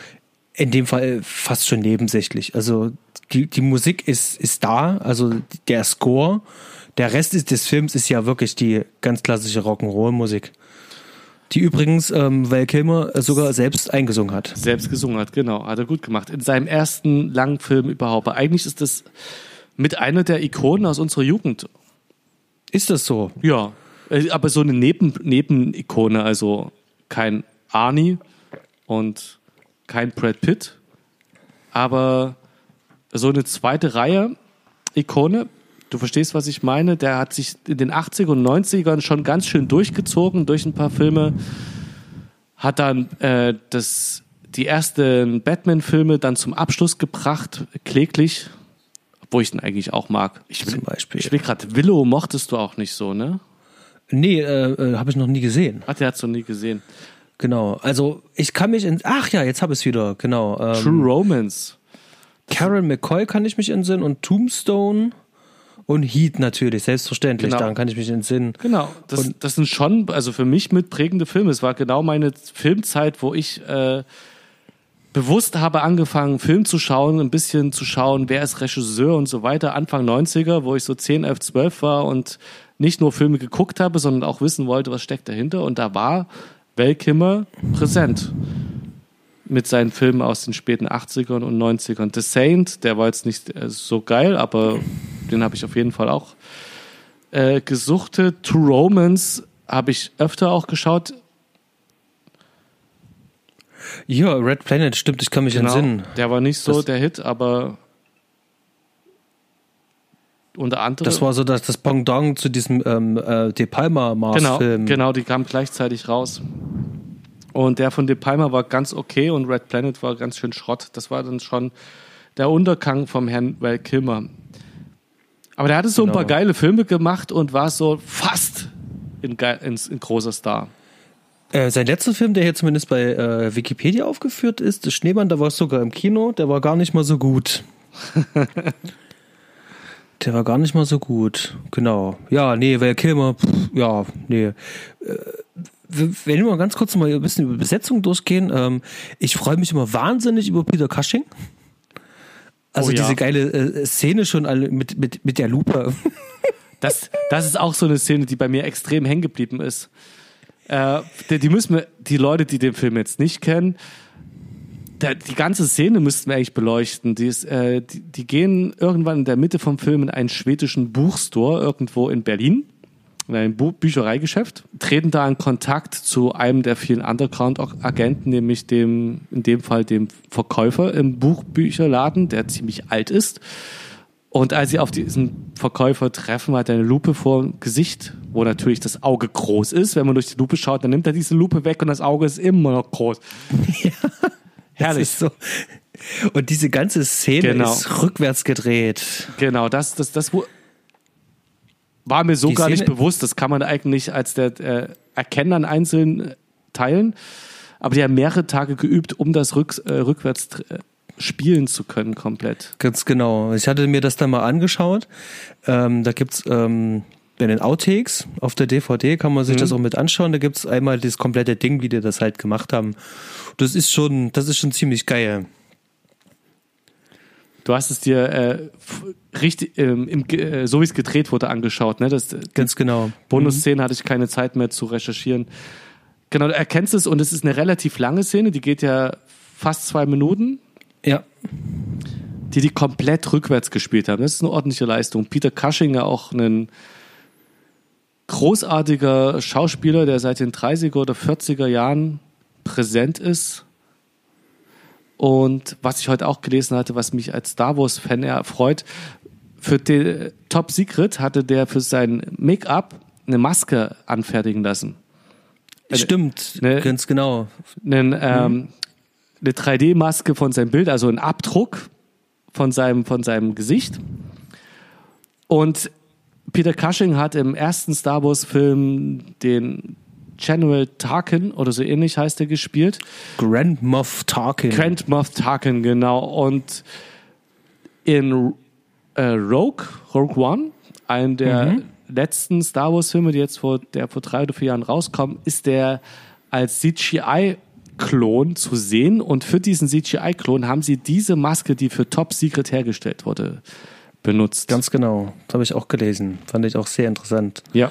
in dem Fall fast schon nebensächlich. Also die, die Musik ist, ist da, also der Score. Der Rest ist, des Films ist ja wirklich die ganz klassische Rock'n'Roll-Musik. Die übrigens ähm, Val Kilmer sogar selbst eingesungen hat. Selbst gesungen hat, genau. Hat er gut gemacht. In seinem ersten langen Film überhaupt. Eigentlich ist das mit einer der Ikonen aus unserer Jugend. Ist das so? Ja. Äh, Aber so eine Neben Nebenikone, also kein Arnie und kein Brad Pitt, aber so eine zweite Reihe Ikone. Du verstehst, was ich meine? Der hat sich in den 80er und 90ern schon ganz schön durchgezogen durch ein paar Filme. Hat dann äh, das, die ersten Batman-Filme dann zum Abschluss gebracht, kläglich, wo ich den eigentlich auch mag. Ich will, Zum Beispiel. Ich will gerade, Willow mochtest du auch nicht so, ne? Nee, äh, äh, habe ich noch nie gesehen. Ach, der hat's noch nie gesehen. Genau. Also ich kann mich in. Ach ja, jetzt habe ich es wieder. Genau. Ähm, True Romance. Karen McCoy kann ich mich entsinnen und Tombstone und Heat natürlich, selbstverständlich. Genau. Daran kann ich mich entsinnen. Genau, das, Und- das sind schon, also für mich mitprägende Filme. Es war genau meine Filmzeit, wo ich äh, bewusst habe angefangen, Film zu schauen, ein bisschen zu schauen, wer ist Regisseur und so weiter. Anfang 90er, wo ich so 10, 11, 12 war und nicht nur Filme geguckt habe, sondern auch wissen wollte, was steckt dahinter. Und da war Val Kilmer präsent mit seinen Filmen aus den späten 80ern und 90ern. The Saint, der war jetzt nicht äh, so geil, aber den habe ich auf jeden Fall auch äh, gesuchtet. True Romance habe ich öfter auch geschaut. Ja, Red Planet, stimmt, ich kann mich entsinnen. Genau. Der war nicht so Das- der Hit, aber unter anderem. Das war so das, das Pendant zu diesem ähm, äh, De Palma genau, Mars-Film. genau, die kamen gleichzeitig raus. Und der von De Palma war ganz okay und Red Planet war ganz schön Schrott. Das war dann schon der Untergang vom Herrn Val Kilmer. Aber der hatte so ein Genau. paar geile Filme gemacht und war so fast in, in, in großer Star. Äh, sein letzter Film, der hier zumindest bei äh, Wikipedia aufgeführt ist, das Schneemann, da war es sogar im Kino, der war gar nicht mal so gut. (laughs) der war gar nicht mal so gut. Genau. Ja, nee, Val Kilmer, pff, ja, nee. Äh, wenn wir mal ganz kurz mal ein bisschen über Besetzung durchgehen, ähm, ich freue mich immer wahnsinnig über Peter Cushing. Also Oh ja. diese geile äh, Szene schon alle mit, mit, mit der Lupe. (laughs) Das, das ist auch so eine Szene, die bei mir extrem hängen geblieben ist. Äh, die, die müssen wir, die Leute, die den Film jetzt nicht kennen, der, die ganze Szene müssten wir eigentlich beleuchten. Die, ist, äh, die, die gehen irgendwann in der Mitte vom Film in einen schwedischen Buchstore irgendwo in Berlin, in ein Bu Büchereigeschäft, treten da in Kontakt zu einem der vielen Underground-Agenten, nämlich dem, in dem Fall dem Verkäufer im Buchbücherladen, der ziemlich alt ist. Und als sie auf diesen Verkäufer treffen, hat er eine Lupe vor dem Gesicht, wo natürlich das Auge groß ist. Wenn man durch die Lupe schaut, dann nimmt er diese Lupe weg und das Auge ist immer noch groß. (laughs) (laughs) Das Herrlich. so. Und diese ganze Szene Genau. ist rückwärts gedreht. Genau, das, das, das, war mir so Die gar nicht Szene- bewusst. Das kann man eigentlich als der äh, Erkennen an einzeln teilen. Aber die haben mehrere Tage geübt, um das rück, äh, rückwärts äh, spielen zu können komplett. Ganz genau. Ich hatte mir das dann mal angeschaut. Ähm, da gibt's ähm, bei den Outtakes auf der DVD kann man sich Mhm. das auch mit anschauen. Da gibt's einmal das komplette Ding, wie die das halt gemacht haben. Das ist schon, das ist schon ziemlich geil. Du hast es dir äh, richtig, ähm, im, äh, so wie es gedreht wurde, angeschaut. Ne? Das, Ganz genau. Bonusszene hatte ich keine Zeit mehr zu recherchieren. Genau, du erkennst es und es ist eine relativ lange Szene, die geht ja fast zwei Minuten, Ja, die die komplett rückwärts gespielt haben. Das ist eine ordentliche Leistung. Peter Cushing, ja auch ein großartiger Schauspieler, der seit den 30er oder 40er Jahren präsent ist. Und was ich heute auch gelesen hatte, was mich als Star Wars-Fan erfreut, für den Top Secret hatte der für sein Make-up eine Maske anfertigen lassen. stimmt. ne- Ganz genau. Einen, ähm, eine 3D-Maske von seinem Bild, also ein Abdruck von seinem, von seinem Gesicht. Und Peter Cushing hat im ersten Star Wars-Film den General Tarkin oder so ähnlich heißt er gespielt. Grand Moff Tarkin. Grand Moff Tarkin, genau. Und in äh, Rogue, Rogue One, einem der letzten Star Wars-Filme, die jetzt vor, der vor drei oder vier Jahren rauskommen, ist der als CGI-Klon zu sehen. Und für diesen CGI-Klon haben sie diese Maske, die für Top Secret hergestellt wurde, benutzt. Ganz genau. Das habe ich auch gelesen. Fand ich auch sehr interessant. Ja.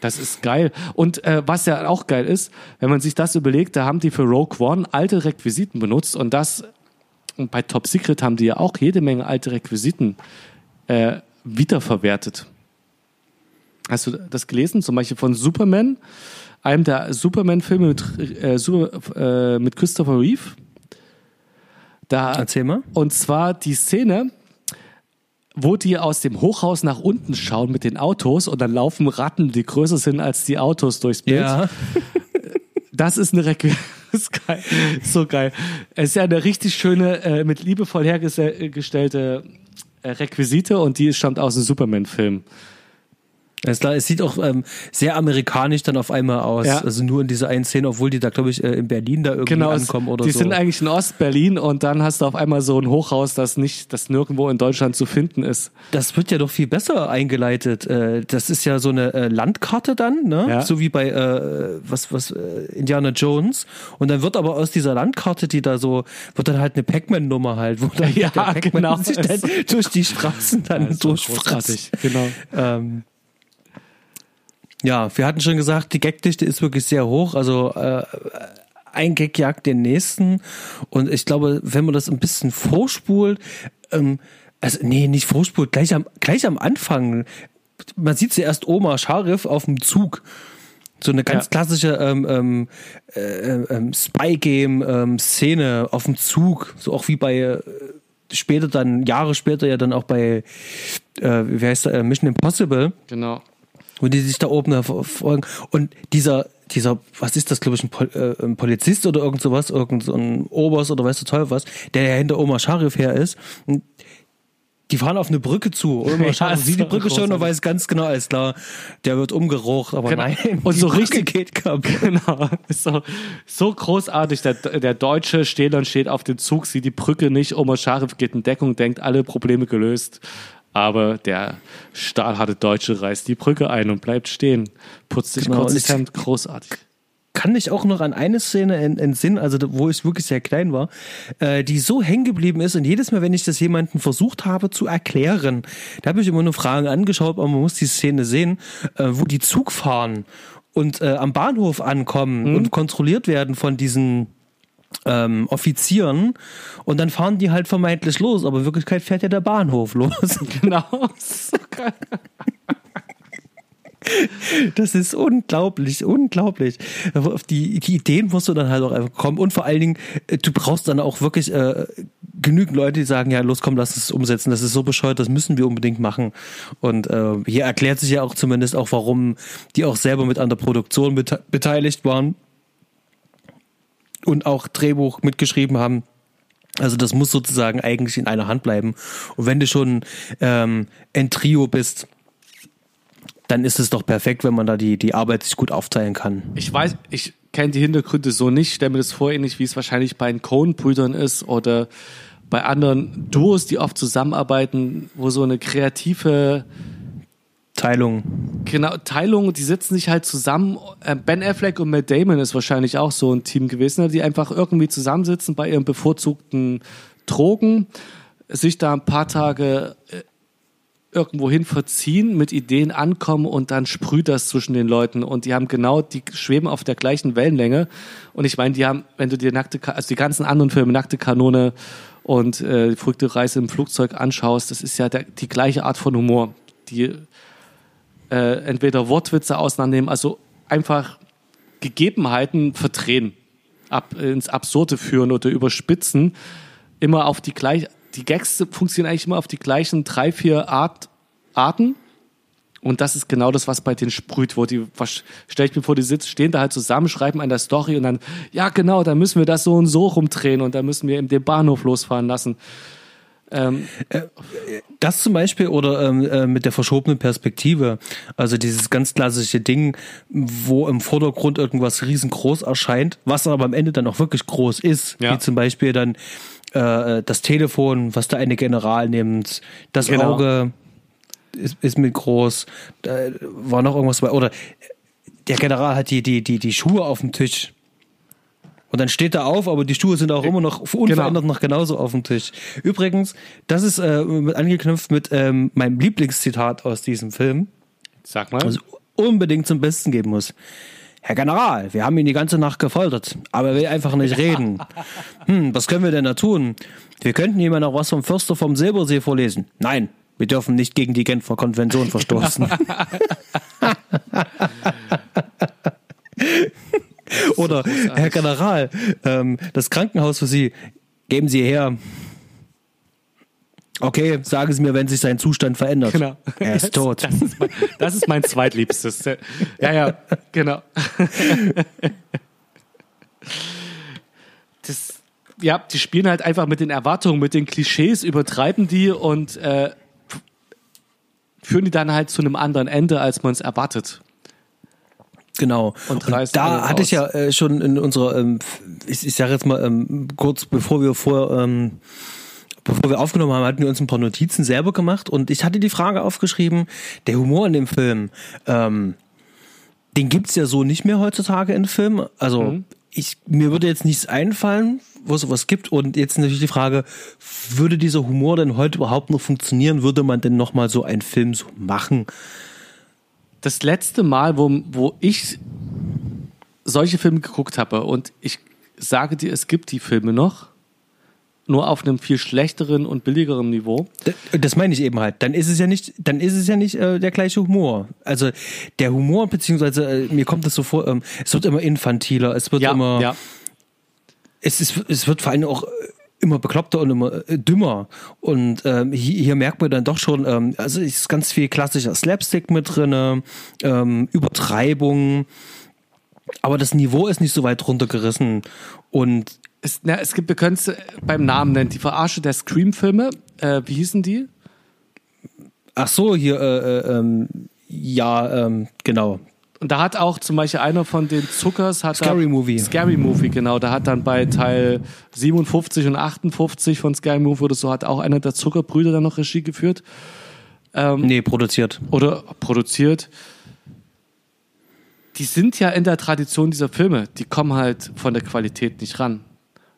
Das ist geil. Und äh, was ja auch geil ist, wenn man sich das überlegt, da haben die für Rogue One alte Requisiten benutzt und das und bei Top Secret haben die ja auch jede Menge alte Requisiten äh, wiederverwertet. Hast du das gelesen? Zum Beispiel von Superman, einem der Superman-Filme mit, äh, Super, äh, mit Christopher Reeve. Da, Erzähl mal. und zwar die Szene, wo die aus dem Hochhaus nach unten schauen mit den Autos und dann laufen Ratten, die größer sind als die Autos durchs Bild. Ja. Das ist eine Requ das (laughs) ist geil. So geil. Es ist ja eine richtig schöne, äh, mit liebevoll hergestellte äh, Requisite und die stammt aus dem Superman-Film. Alles klar, es sieht auch ähm, sehr amerikanisch dann auf einmal aus. Ja. Also nur in dieser einen Szene, obwohl die da, glaube ich, äh, in Berlin da irgendwie Genau, ankommen oder die so. sind eigentlich in Ostberlin und dann hast du auf einmal so ein Hochhaus, das nicht, das nirgendwo in Deutschland zu finden ist. Das wird ja doch viel besser eingeleitet. Äh, Das ist ja so eine äh, Landkarte dann, ne? Ja. So wie bei äh, was was äh, Indiana Jones. Und dann wird aber aus dieser Landkarte, die da so, wird dann halt eine Pac-Man-Nummer halt, wo dann (laughs) Ja, der Pac-Man genau. sich dann (laughs) durch die Straßen dann ist doch durchfrisst. Genau. Ähm, ja, wir hatten schon gesagt, die Gagdichte ist wirklich sehr hoch. Also äh, ein Gag jagt den nächsten. Und ich glaube, wenn man das ein bisschen vorspult, ähm, also nee, nicht vorspult, gleich am, gleich am Anfang, man sieht zuerst Oma Scharif auf dem Zug. So eine ganz Ja. klassische ähm, ähm, äh, ähm, Spy-Game-Szene auf dem Zug, so auch wie bei äh, später dann, Jahre später ja dann auch bei, äh, wie heißt der, äh, Mission Impossible Genau. Wo die sich da oben verfolgen. Und dieser, dieser, was ist das, glaube ich, ein, Pol äh, ein Polizist oder irgend sowas, irgend so ein Oberst oder weißt du toll was, der ja hinter Omar Sharif her ist. Und die fahren auf eine Brücke zu. (laughs) Omar Ja, Sharif ist sieht die Brücke schon und weiß ganz genau, alles klar, der wird umgerocht, aber Genau. nein. Und so Brücke richtig- geht kaputt. Genau. So, so großartig. Der, der Deutsche steht und steht auf dem Zug, sieht die Brücke nicht. Omar Sharif geht in Deckung, denkt, alle Probleme gelöst. Aber der stahlharte Deutsche reißt die Brücke ein und bleibt stehen. Putzt sich Genau, kurz das Hemd. Großartig. kann ich auch noch an eine Szene en- entsinnen, also wo ich wirklich sehr klein war, äh, die so hängen geblieben ist und jedes Mal, wenn ich das jemandem versucht habe zu erklären, da habe ich immer nur Fragen angeschaut, aber man muss die Szene sehen, äh, wo die Zug fahren und äh, am Bahnhof ankommen und kontrolliert werden von diesen ähm, Offizieren und dann fahren die halt vermeintlich los, aber in Wirklichkeit fährt ja der Bahnhof los. (laughs) Genau. Das ist unglaublich, unglaublich. Auf die, die Ideen musst du dann halt auch einfach kommen. Und vor allen Dingen, äh, du brauchst dann auch wirklich äh, genügend Leute, die sagen, ja, los, komm, lass es umsetzen. Das ist so bescheuert, das müssen wir unbedingt machen. Und äh, hier erklärt sich ja auch zumindest auch, warum die auch selber mit an der Produktion bete beteiligt waren und auch Drehbuch mitgeschrieben haben. Also das muss sozusagen eigentlich in einer Hand bleiben. Und wenn du schon ähm, ein Trio bist, dann ist es doch perfekt, wenn man da die, die Arbeit sich gut aufteilen kann. Ich weiß, ich kenne die Hintergründe so nicht, stelle mir das vor, ähnlich wie es wahrscheinlich bei den Coen-Brüdern ist oder bei anderen Duos, die oft zusammenarbeiten, wo so eine kreative Teilung. genau, Teilung, die sitzen sich halt zusammen. Äh, Ben Affleck und Matt Damon ist wahrscheinlich auch so ein Team gewesen, ne, die einfach irgendwie zusammensitzen bei ihren bevorzugten Drogen, sich da ein paar Tage äh, irgendwo hin verziehen, mit Ideen ankommen und dann sprüht das zwischen den Leuten und die haben genau, die schweben auf der gleichen Wellenlänge und ich meine, die haben, wenn du dir nackte, also die ganzen anderen Filme, nackte Kanone und äh, verrückte Reise im Flugzeug anschaust, das ist ja der, die gleiche Art von Humor, die äh, entweder Wortwitze auseinandernehmen, also einfach Gegebenheiten verdrehen, ab, ins Absurde führen oder überspitzen, immer auf die gleich, die Gags funktionieren eigentlich immer auf die gleichen drei, vier Art, Arten. Und das ist genau das, was bei denen sprüht, wo die, was, stell ich mir vor, die sitzen, stehen da halt zusammen, schreiben an der Story und dann, ja genau, dann müssen wir das so und so rumdrehen und dann müssen wir eben den Bahnhof losfahren lassen. Ähm, Das zum Beispiel oder ähm, äh, mit der verschobenen Perspektive. Also dieses ganz klassische Ding, wo im Vordergrund irgendwas riesengroß erscheint, was aber am Ende dann auch wirklich groß ist. Ja. Wie zum Beispiel dann äh, das Telefon, was der eine General nimmt, das Genau. Auge ist, ist mit groß, da war noch irgendwas bei. Oder der General hat die, die, die, die Schuhe auf dem Tisch. Und dann steht er auf, aber die Schuhe sind auch immer noch unverändert noch genauso auf dem Tisch. Übrigens, das ist äh, mit- angeknüpft mit ähm, meinem Lieblingszitat aus diesem Film, sag mal. was unbedingt zum Besten geben muss. Herr General, wir haben ihn die ganze Nacht gefoltert, aber er will einfach nicht (laughs) reden. Hm, was können wir denn da tun? Wir könnten ihm ja noch was vom Fürster vom Silbersee vorlesen. Nein, wir dürfen nicht gegen die Genfer Konvention (laughs) verstoßen. (laughs) Oder, Herr General, ähm, das Krankenhaus für Sie, geben Sie her. Okay, sagen Sie mir, wenn sich sein Zustand verändert. Genau. Er ist (laughs) tot. Das ist mein, das ist mein zweitliebstes. Ja, ja, genau. Das, ja, die spielen halt einfach mit den Erwartungen, mit den Klischees, übertreiben die und äh, führen die dann halt zu einem anderen Ende, als man es erwartet. Genau. Und reißt da hatte ich ja äh, schon in unserer, ähm, ich, ich sage jetzt mal ähm, kurz bevor wir vor, ähm, bevor wir aufgenommen haben, hatten wir uns ein paar Notizen selber gemacht und ich hatte die Frage aufgeschrieben: Der Humor in dem Film, ähm, den gibt's ja so nicht mehr heutzutage in Filmen. Also Mhm. ich mir würde jetzt nichts einfallen, wo es sowas gibt. Und jetzt natürlich die Frage: Würde dieser Humor denn heute überhaupt noch funktionieren? Würde man denn noch mal so einen Film so machen? Das letzte Mal, wo, wo ich solche Filme geguckt habe und ich sage dir, es gibt die Filme noch, nur auf einem viel schlechteren und billigeren Niveau. D- Das meine ich eben halt. Dann ist es ja nicht, dann ist es ja nicht äh, der gleiche Humor. Also der Humor beziehungsweise äh, mir kommt das so vor, ähm, es wird immer infantiler, es wird Ja, immer, ja. es ist, es wird vor allem auch immer bekloppter und immer äh, dümmer. Und ähm, hier, hier merkt man dann doch schon, ähm, also es ist ganz viel klassischer Slapstick mit drinne, ähm, Übertreibung. Aber das Niveau ist nicht so weit runtergerissen und Es, na, es gibt, wir können es beim Namen nennen, die Verarsche der Scream-Filme. Äh, wie hießen die? ach so hier äh, äh, ähm, ja ähm, genau Und da hat auch zum Beispiel einer von den Zuckers hat Scary da, Movie. Scary Movie, genau. Da hat dann bei Teil 57 und 58 von Scary Movie oder so hat auch einer der Zuckerbrüder dann noch Regie geführt nee produziert oder produziert. Die sind ja in der Tradition dieser Filme. Die kommen halt von der Qualität nicht ran.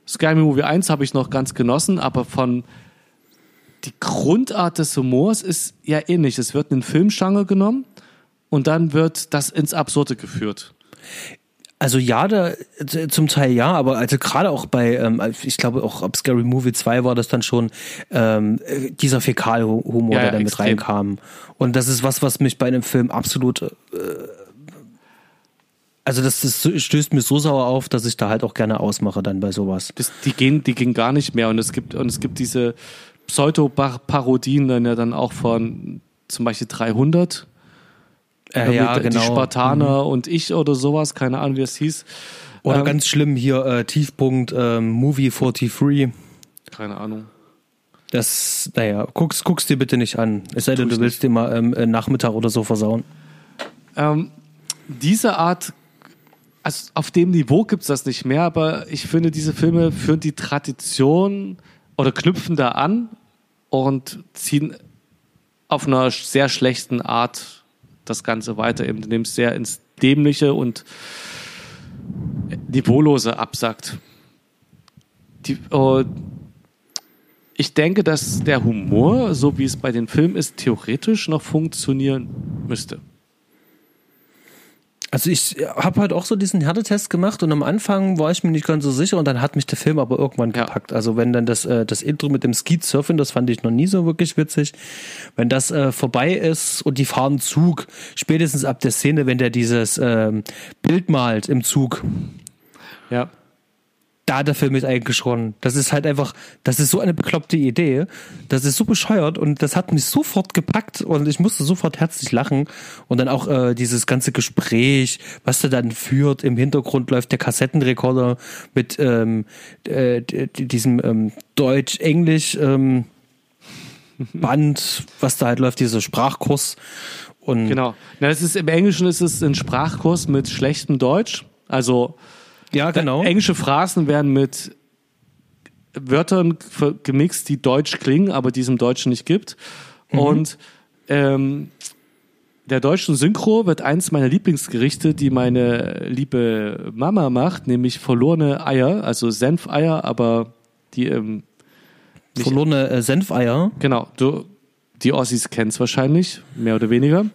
Scary Movie 1 habe ich noch ganz genossen, aber von die Grundart des Humors ist ja ähnlich. Es wird ein Filmgenre genommen und dann wird das ins Absurde geführt. Also ja, da, zum Teil ja, aber also gerade auch bei, ähm, ich glaube auch ab Scary Movie 2 war das dann schon ähm, äh, dieser Fäkalhumor, Ja, der da mit extrem. reinkam. Und das ist was, was mich bei einem Film absolut, äh, also das, das stößt mir so sauer auf, dass ich da halt auch gerne ausmache dann bei sowas. Das, die gehen, die gehen gar nicht mehr und es gibt und es gibt diese Pseudo-Parodien dann ja dann auch von zum Beispiel 300 Äh, ja, genau. Die Spartaner und ich oder sowas, keine Ahnung, wie es hieß. Oder Ähm, ganz schlimm hier, äh, Tiefpunkt, ähm, Movie 43. Keine Ahnung. Das, naja, guck's, guck's dir bitte nicht an. Es sei denn, du willst dir mal ähm, einen Nachmittag oder so versauen. Ähm, diese Art, also auf dem Niveau gibt es das nicht mehr, aber ich finde, diese Filme führen die Tradition oder knüpfen da an und ziehen auf einer sehr schlechten Art das Ganze weiter, eben, es sehr ins Dämliche und Niveaulose absackt. Die, äh, ich denke, dass der Humor, so wie es bei den Filmen ist, theoretisch noch funktionieren müsste. Also ich habe halt auch so diesen Härtetest gemacht und am Anfang war ich mir nicht ganz so sicher und dann hat mich der Film aber irgendwann Ja. gepackt. Also wenn dann das, äh, das Intro mit dem Skeet-Surfen, das fand ich noch nie so wirklich witzig. Wenn das äh, vorbei ist und die fahren Zug, spätestens ab der Szene, wenn der dieses ähm, Bild malt im Zug, Ja. Da der Film mich eingeschworen. Das ist halt einfach, das ist so eine bekloppte Idee. Das ist so bescheuert und das hat mich sofort gepackt und ich musste sofort herzlich lachen. Und dann auch äh, dieses ganze Gespräch, was der dann führt. Im Hintergrund läuft der Kassettenrekorder mit ähm, äh, diesem ähm, Deutsch-Englisch ähm, Band, was da halt läuft, dieser Sprachkurs. Und Genau. Na, das ist, Im Englischen ist es ein Sprachkurs mit schlechtem Deutsch. Also ja, genau. englische Phrasen werden mit Wörtern gemixt, die deutsch klingen, aber die es im Deutschen nicht gibt. Und ähm, der deutschen Synchro wird eins meiner Lieblingsgerichte, die meine liebe Mama macht, nämlich verlorene Eier, also Senfeier, aber die ähm, Verlorene äh, Senfeier. genau, du, die Ossis kennst wahrscheinlich, mehr oder weniger.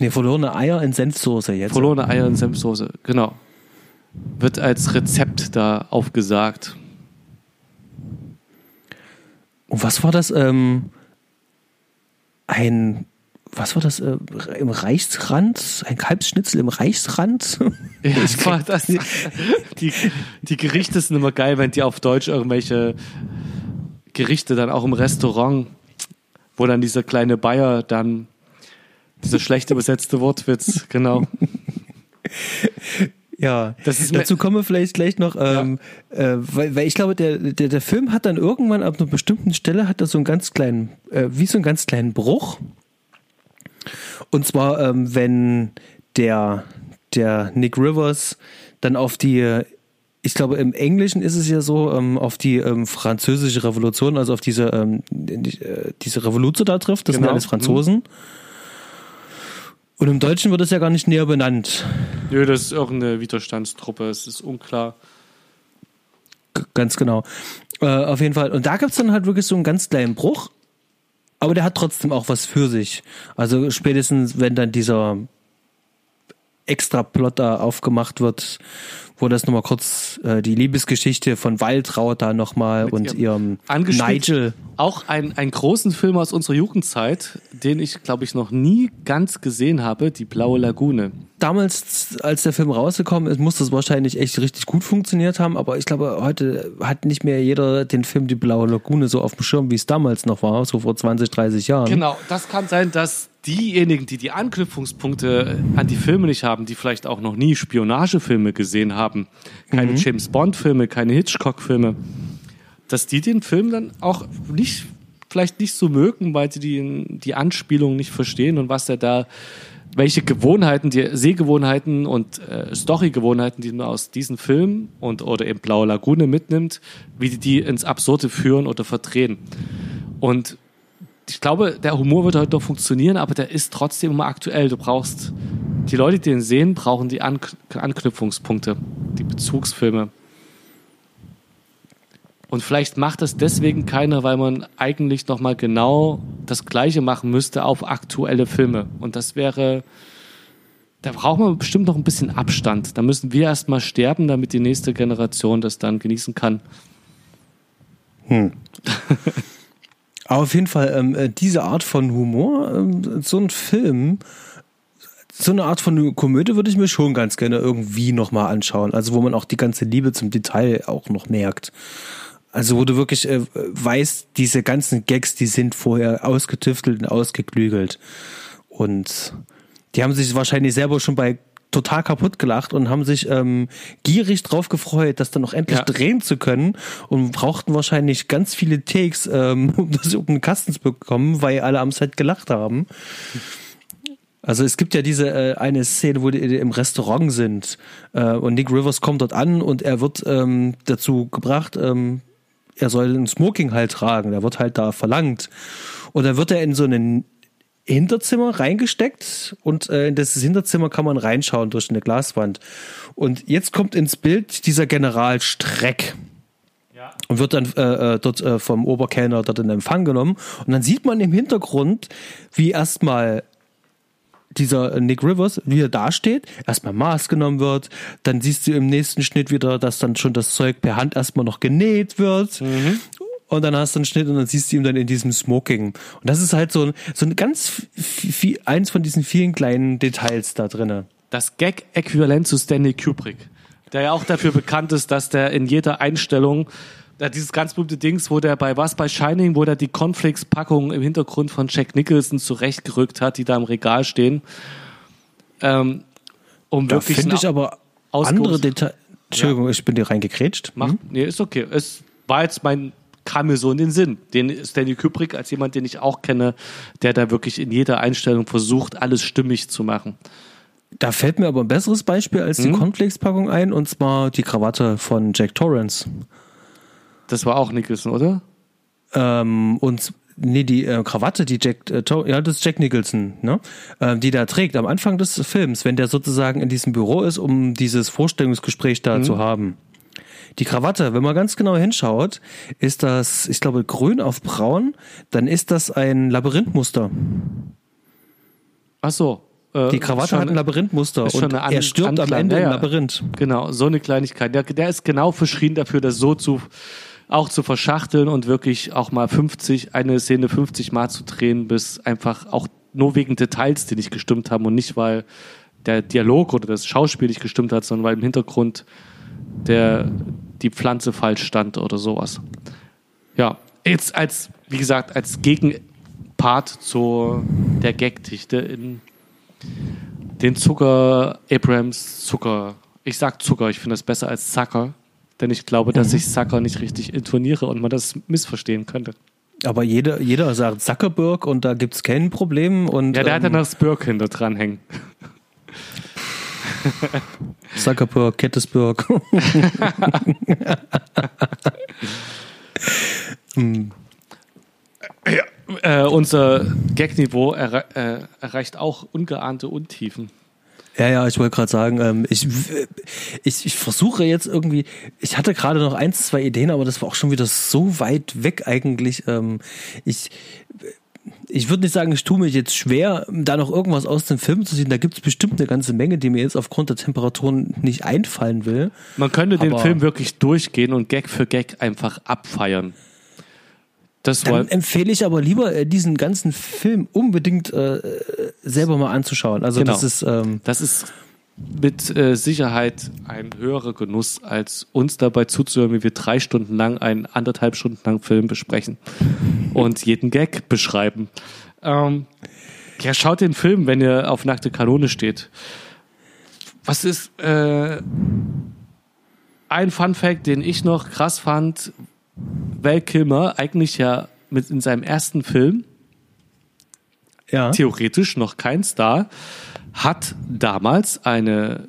Nee, verlorene Eier in Senfsoße jetzt. Verlorene Eier in Senfsoße, genau. Wird als Rezept da aufgesagt. Und was war das? Ähm, ein, was war das? Äh, Im Reichsrand? Ein Kalbsschnitzel im Reichsrand? (laughs) Ja, das war das. Die, die Gerichte sind immer geil, wenn die auf Deutsch irgendwelche Gerichte dann auch im Restaurant, wo dann dieser kleine Bayer dann dieser schlecht übersetzte Wortwitz, genau. (laughs) ja, Das ist mir- dazu kommen wir vielleicht gleich noch, ähm, äh, weil, weil ich glaube, der, der, der Film hat dann irgendwann ab einer bestimmten Stelle hat er so einen ganz kleinen, äh, wie so einen ganz kleinen Bruch. Und zwar, ähm, wenn der, der Nick Rivers dann auf die, ich glaube, im Englischen ist es ja so, ähm, auf die ähm, französische Revolution, also auf diese, ähm, die- äh, diese Revolution da trifft, das sind Genau. alles Franzosen. Und im Deutschen wird es ja gar nicht näher benannt. Nö, das ist irgendeine Widerstandstruppe, es ist unklar. G- Ganz genau. Äh, auf jeden Fall. Und da gibt's dann halt wirklich so einen ganz kleinen Bruch. Aber der hat trotzdem auch was für sich. Also spätestens, wenn dann dieser extra Plot da aufgemacht wird, wo das nochmal kurz äh, die Liebesgeschichte von Waltraud da nochmal und ihrem Angespielt- Nigel. Auch ein, einen großen Film aus unserer Jugendzeit, den ich, glaube ich, noch nie ganz gesehen habe, Die Blaue Lagune. Damals, als der Film rausgekommen ist, muss das wahrscheinlich echt richtig gut funktioniert haben, aber ich glaube, heute hat nicht mehr jeder den Film Die Blaue Lagune so auf dem Schirm, wie es damals noch war, so vor 20, 30 Jahren. Genau, das kann sein, dass diejenigen, die die Anknüpfungspunkte an die Filme nicht haben, die vielleicht auch noch nie Spionagefilme gesehen haben, keine James Bond-Filme, keine Hitchcock-Filme, dass die den Film dann auch nicht, vielleicht nicht so mögen, weil sie die, die Anspielung nicht verstehen und was er da, welche Gewohnheiten, die Sehgewohnheiten und äh, Story-Gewohnheiten, die man aus diesen Filmen und oder eben Blaue Lagune mitnimmt, wie die die ins Absurde führen oder verdrehen. Und ich glaube, der Humor wird heute noch funktionieren, aber der ist trotzdem immer aktuell. Du brauchst, die Leute, die den sehen, brauchen die An Anknüpfungspunkte, die Bezugsfilme. Und vielleicht macht das deswegen keiner, weil man eigentlich nochmal genau das Gleiche machen müsste auf aktuelle Filme. Und das wäre, da braucht man bestimmt noch ein bisschen Abstand. Da müssen wir erstmal sterben, damit die nächste Generation das dann genießen kann. (laughs) Aber auf jeden Fall, ähm, äh, diese Art von Humor, ähm, so ein Film, so eine Art von Komödie würde ich mir schon ganz gerne irgendwie nochmal anschauen. Also wo man auch die ganze Liebe zum Detail auch noch merkt. Also wo du wirklich äh, weißt, diese ganzen Gags, die sind vorher ausgetüftelt und ausgeklügelt. Und die haben sich wahrscheinlich selber schon bei total kaputt gelacht und haben sich ähm, gierig drauf gefreut, das dann noch endlich Ja. drehen zu können und brauchten wahrscheinlich ganz viele Takes, ähm, (laughs) um das auf den Kasten zu bekommen, weil alle am Set gelacht haben. Also es gibt ja diese äh, eine Szene, wo die im Restaurant sind äh, und Nick Rivers kommt dort an und er wird ähm, dazu gebracht, ähm, er soll ein Smoking halt tragen. Der wird halt da verlangt. Und dann wird er in so ein Hinterzimmer reingesteckt und äh, in das Hinterzimmer kann man reinschauen durch eine Glaswand. Und jetzt kommt ins Bild dieser General Streck und wird dann äh, äh, dort äh, vom Oberkellner dort in Empfang genommen. Und dann sieht man im Hintergrund, wie erstmal dieser Nick Rivers, wie er da steht, erstmal Maß genommen wird, dann siehst du im nächsten Schnitt wieder, dass dann schon das Zeug per Hand erstmal noch genäht wird. Und dann hast du einen Schnitt und dann siehst du ihn dann in diesem Smoking. Und das ist halt so ein, so ein ganz viel, eins von diesen vielen kleinen Details da drinnen. Das Gag-Äquivalent zu Stanley Kubrick, der ja auch dafür bekannt ist, dass der in jeder Einstellung ja, dieses ganz berühmte Dings, wo der bei was bei Shining, wo der die Cornflakes-Packung im Hintergrund von Jack Nicholson zurechtgerückt hat, die da im Regal stehen. Ähm, um Da wirklich finde ich aber ausgerufen- andere Details. Entschuldigung, ich bin dir reingekrätscht. Macht, nee, ist okay. Es war jetzt mein, kam mir so in den Sinn. Den Stanley Kubrick als jemand, den ich auch kenne, der da wirklich in jeder Einstellung versucht, alles stimmig zu machen. Da fällt mir aber ein besseres Beispiel als die Cornflakes-Packung ein, und zwar die Krawatte von Jack Torrance. Das war auch Nicholson, oder? Ähm, und nee, die äh, Krawatte, die Jack, äh, ja, das ist Jack Nicholson, ne? Ähm, die da trägt am Anfang des Films, wenn der sozusagen in diesem Büro ist, um dieses Vorstellungsgespräch da zu haben. Die Krawatte, wenn man ganz genau hinschaut, ist das, ich glaube, grün auf braun, dann ist das ein Labyrinthmuster. Ach so. äh, Die Krawatte hat ein Labyrinthmuster und eine An- er stirbt am Anklang, Ende ja, im. Labyrinth. Genau, so eine Kleinigkeit. Der, der ist genau verschrien dafür, das so zu auch zu verschachteln und wirklich auch mal 50, eine Szene 50 Mal zu drehen, bis einfach auch nur wegen Details, die nicht gestimmt haben und nicht, weil der Dialog oder das Schauspiel nicht gestimmt hat, sondern weil im Hintergrund der, die Pflanze falsch stand oder sowas. Ja, jetzt als, wie gesagt, als Gegenpart zu der Gagdichte in den Zucker, Abrams Zucker. Ich sag Zucker, ich finde das besser als Zucker, denn ich glaube, dass ich Zucker nicht richtig intoniere und man das missverstehen könnte. Aber jeder, jeder sagt Zuckerberg und da gibt's kein Problem. Und, Ja, der hat ähm, noch das Birk hinter dran hängen. (laughs) Zuckerberg, Kettesberg. (laughs) Äh, unser Gag-Niveau erre äh, erreicht auch ungeahnte Untiefen. Ja, ja, ich wollte gerade sagen, ähm, ich, ich, ich versuche jetzt irgendwie, ich hatte gerade noch eins, zwei Ideen, aber das war auch schon wieder so weit weg eigentlich. Ähm, ich ich würde nicht sagen, ich tue mir jetzt schwer, da noch irgendwas aus dem Film zu sehen. Da gibt es bestimmt eine ganze Menge, die mir jetzt aufgrund der Temperaturen nicht einfallen will. Man könnte den Aber- Film wirklich durchgehen und Gag für Gag einfach abfeiern. Das Dann empfehle ich aber lieber, äh, diesen ganzen Film unbedingt äh, selber mal anzuschauen. Also Genau. das ist ähm, Das ist mit äh, Sicherheit ein höherer Genuss, als uns dabei zuzuhören, wie wir drei Stunden lang einen anderthalb Stunden lang Film besprechen und jeden Gag beschreiben. Ähm, ja, schaut den Film, wenn ihr auf nackte Kanone steht. Was ist äh, ein Fun Fact, den ich noch krass fand? Val Kilmer eigentlich ja mit in seinem ersten Film ja. theoretisch noch kein Star, hat damals eine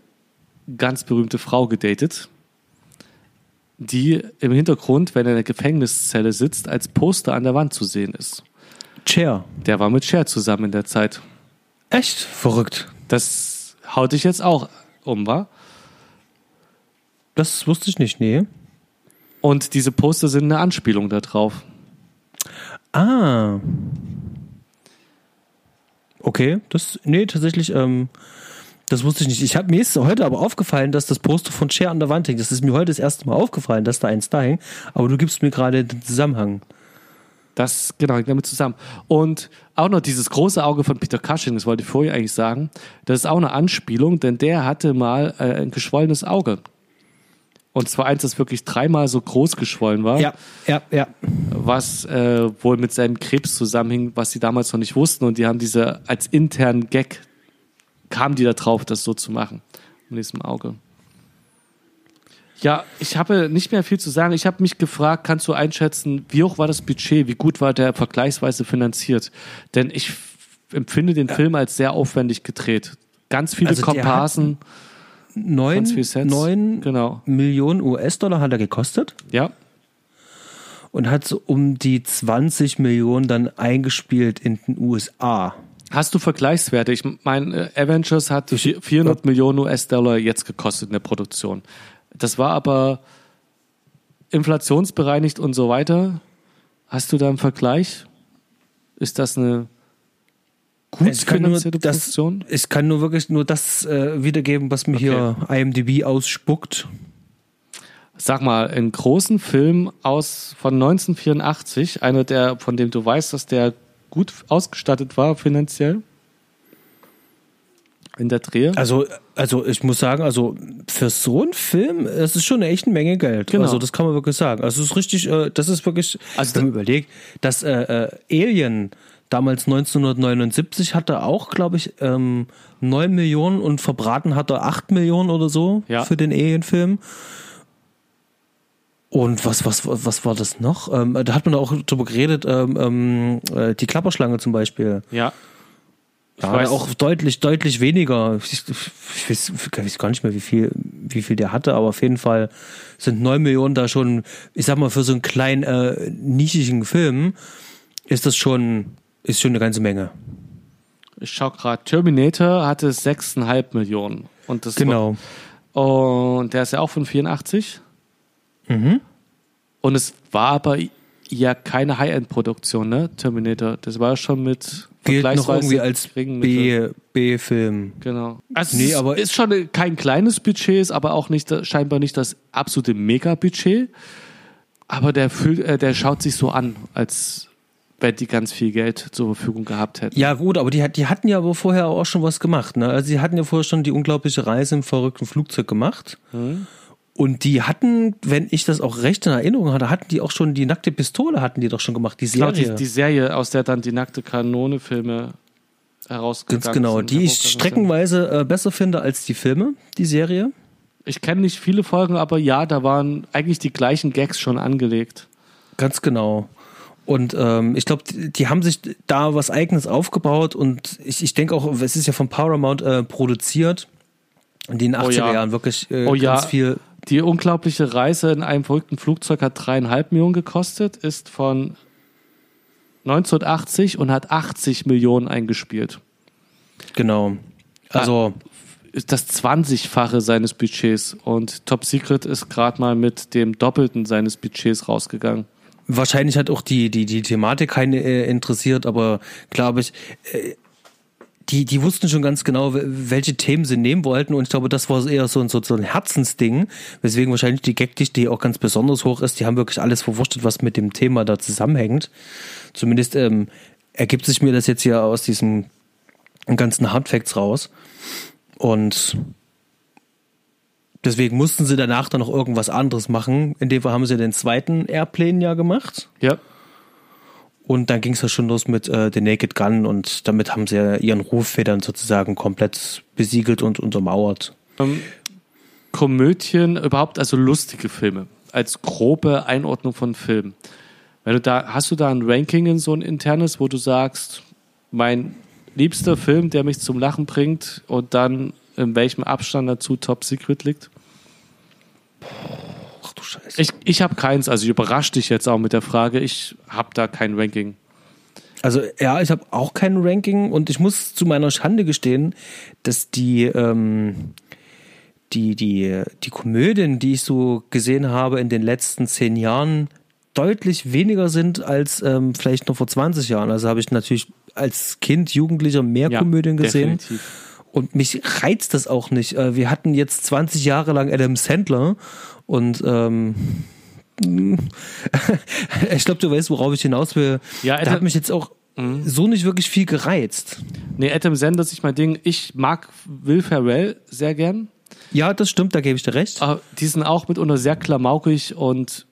ganz berühmte Frau gedatet, die im Hintergrund, wenn er in der Gefängniszelle sitzt, als Poster an der Wand zu sehen ist. Chair. Der war mit Cher zusammen in der Zeit. Echt verrückt. Das haut dich jetzt auch um, wa? Das wusste ich nicht, nee. Und diese Poster sind eine Anspielung darauf. Ah. Okay, das, nee, tatsächlich, ähm, das wusste ich nicht. Ich habe mir ist heute aber aufgefallen, dass das Poster von Cher an der Wand hängt. Das ist mir heute das erste Mal aufgefallen, dass da eins da hängt. Aber du gibst mir gerade den Zusammenhang. Das, genau, hängt damit zusammen. Und auch noch dieses große Auge von Peter Cushing, das wollte ich vorher eigentlich sagen, das ist auch eine Anspielung, denn der hatte mal äh, ein geschwollenes Auge und zwar eins, das wirklich dreimal so groß geschwollen war. Ja, ja, ja. Was äh, wohl mit seinem Krebs zusammenhing, was sie damals noch nicht wussten. Und die haben diese als internen Gag, kamen die da drauf, das so zu machen. Mit diesem Auge. Ja, ich habe nicht mehr viel zu sagen. Ich habe mich gefragt, kannst du einschätzen, wie hoch war das Budget, wie gut war der vergleichsweise finanziert? Denn ich empfinde den ja. Film als sehr aufwendig gedreht. Ganz viele also Komparsen. Hatten, 9, 9 genau. Millionen US-Dollar hat er gekostet. Ja. Und hat so um die 20 Millionen dann eingespielt in den USA. Hast du Vergleichswerte? Ich meine, äh, Avengers hat 400. Millionen US-Dollar jetzt gekostet in der Produktion. Das war aber inflationsbereinigt und so weiter. Hast du da einen Vergleich? Ist das eine gut Ich kann, nur das, ich kann nur wirklich nur das äh, wiedergeben, was mir hier IMDb ausspuckt. Sag mal, einen großen Film aus von 1984, einer der, von dem du weißt, dass der gut ausgestattet war finanziell in der Drehe. Also, also ich muss sagen, also für so einen Film, das ist schon eine echte Menge Geld. Genau. Also das kann man wirklich sagen. Also es ist richtig, äh, das ist wirklich, Also wenn man überlegt, dass äh, äh, Alien damals 1979 hatte auch, glaube ich, ähm, 9 Millionen und verbraten hat er 8 Millionen oder so Ja. für den Alien-Film. Und was, was, was war das noch? Ähm, da hat man auch drüber geredet, ähm, ähm, äh, die Klapperschlange zum Beispiel. ja. Ja, weiß- auch deutlich, deutlich weniger. Ich, ich, weiß, ich weiß gar nicht mehr, wie viel, wie viel der hatte, aber auf jeden Fall sind 9 Millionen da schon, ich sag mal, für so einen kleinen, äh, nischigen Film ist das schon, ist schon eine ganze Menge. Ich schau gerade, Terminator hatte 6,5 Millionen. Und das Genau. War, und der ist ja auch von 84. Mhm. Und es war aber ja keine High-End-Produktion, ne? Terminator. Das war schon mit Gilt noch irgendwie als B-Film. Genau. Also Nee, es aber- ist schon kein kleines Budget, ist aber auch nicht scheinbar nicht das absolute Mega-Budget. Aber der fühlt, äh, der schaut sich so an, als wenn die ganz viel Geld zur Verfügung gehabt hätten. Ja, gut, aber die, die hatten ja aber vorher auch schon was gemacht. Ne? Also, sie hatten ja vorher schon die unglaubliche Reise im verrückten Flugzeug gemacht. Und die hatten, wenn ich das auch recht in Erinnerung hatte, hatten die auch schon die nackte Pistole, hatten die doch schon gemacht, die Genau, Serie. die, die Serie, aus der dann die nackte Kanone-Filme herausgegangen Ganz genau, sind, die ich streckenweise äh, besser finde als die Filme, die Serie. Ich kenne nicht viele Folgen, aber ja, da waren eigentlich die gleichen Gags schon angelegt. Ganz genau. Und ähm, ich glaube, die, die haben sich da was Eigenes aufgebaut und ich, ich denke auch, es ist ja von Paramount äh, produziert. In den 80er Oh ja. Jahren wirklich äh, Oh ganz ja. viel. Die unglaubliche Reise in einem verrückten Flugzeug hat dreieinhalb Millionen gekostet, ist von 1980 und hat 80 Millionen eingespielt. Genau. Also, Ist das 20-fache seines Budgets und Top Secret ist gerade mal mit dem Doppelten seines Budgets rausgegangen. Wahrscheinlich hat auch die, die, die Thematik keine äh, interessiert, aber glaube ich, äh, die, die wussten schon ganz genau, wel- welche Themen sie nehmen wollten und ich glaube, das war eher so ein, so, so ein Herzensding, weswegen wahrscheinlich die Gagdichte auch ganz besonders hoch ist. Die haben wirklich alles verwurstet, was mit dem Thema da zusammenhängt. Zumindest ähm, ergibt sich mir das jetzt hier aus diesen ganzen Hardfacts raus. Und deswegen mussten sie danach dann noch irgendwas anderes machen. In dem Fall haben sie den zweiten Airplane ja gemacht. Ja. Und dann ging es ja schon los mit äh, The Naked Gun und damit haben sie ja ihren Ruf dann sozusagen komplett besiegelt und untermauert. Ähm, Komödien, überhaupt also lustige Filme, als grobe Einordnung von Filmen. Wenn du da, hast du da ein Ranking in so ein internes, wo du sagst, mein liebster Film, der mich zum Lachen bringt und dann in welchem Abstand dazu Top Secret liegt? Ach du Scheiße. Ich, ich habe keins, also ich überrasche dich jetzt auch mit der Frage, ich habe da kein Ranking. Also ja, ich habe auch kein Ranking und ich muss zu meiner Schande gestehen, dass die ähm, die die die Komödien, die ich so gesehen habe in den letzten zehn Jahren, deutlich weniger sind als ähm, vielleicht noch vor 20 Jahren. Also habe ich natürlich als Kind, Jugendlicher mehr Komödien gesehen. definitiv. Und mich reizt das auch nicht. Äh, Wir hatten jetzt 20 Jahre lang Adam Sandler und ähm, (laughs) ich glaube, du weißt, worauf ich hinaus will. Ja, da Adam- hat mich jetzt auch so nicht wirklich viel gereizt. Nee, Adam Sandler ist nicht mein Ding. Ich mag Will Ferrell sehr gern. Ja, das stimmt, da gebe ich dir recht. Aber die sind auch mitunter sehr klamaukig und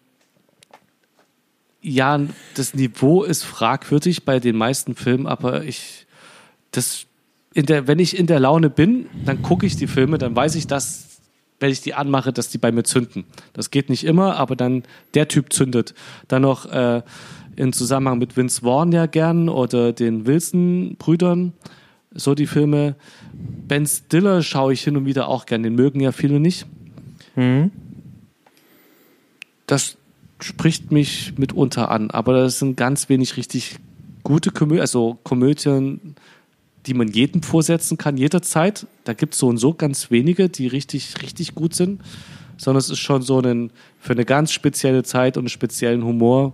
ja, das Niveau ist fragwürdig bei den meisten Filmen, aber ich, das, der, wenn ich in der Laune bin, dann gucke ich die Filme, dann weiß ich, dass, wenn ich die anmache, dass die bei mir zünden. Das geht nicht immer, aber dann der Typ zündet. Dann noch, äh, im Zusammenhang mit Vince Vaughn ja gern oder den Wilson-Brüdern. So die Filme. Ben Stiller schaue ich hin und wieder auch gern. Den mögen ja viele nicht. Das spricht mich mitunter an. Aber das sind ganz wenig richtig gute Komödien, also Komödien, die man jedem vorsetzen kann, jederzeit. Da gibt es so und so ganz wenige, die richtig, richtig gut sind. Sondern es ist schon so ein, für eine ganz spezielle Zeit und einen speziellen Humor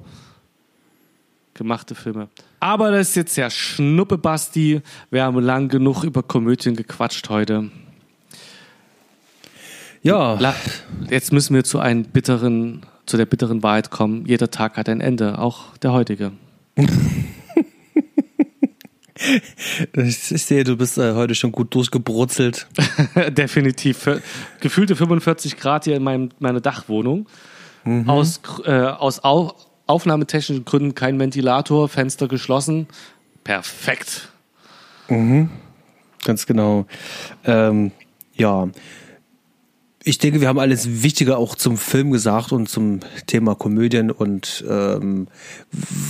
gemachte Filme. Aber das ist jetzt ja Schnuppe Basti. Wir haben lang genug über Komödien gequatscht heute. Ja, jetzt müssen wir zu einem bitteren, zu der bitteren Wahrheit kommen. Jeder Tag hat ein Ende, auch der heutige. (laughs) ich, sehe, du bist äh, heute schon gut durchgebrutzelt. (laughs) Definitiv. Für, gefühlte 45 Grad hier in meinem, meiner Dachwohnung. Aus, äh, aus Au aufnahmetechnischen Gründen kein Ventilator, Fenster geschlossen. Perfekt. Ganz genau. Ähm, ja. Ich denke, wir haben alles Wichtige auch zum Film gesagt und zum Thema Komödien und ähm,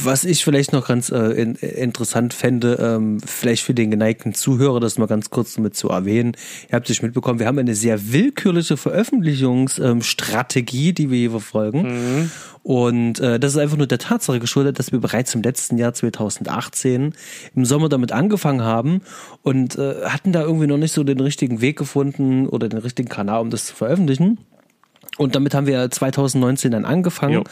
was ich vielleicht noch ganz äh, in, interessant fände, ähm, vielleicht für den geneigten Zuhörer, das mal ganz kurz damit zu erwähnen. Ihr habt es mitbekommen, wir haben eine sehr willkürliche Veröffentlichungsstrategie, die wir hier verfolgen. Und äh, das ist einfach nur der Tatsache geschuldet, dass wir bereits im letzten Jahr 2018 im Sommer damit angefangen haben und äh, hatten da irgendwie noch nicht so den richtigen Weg gefunden oder den richtigen Kanal, um das zu veröffentlichen. Und damit haben wir 2019 dann angefangen. Jo.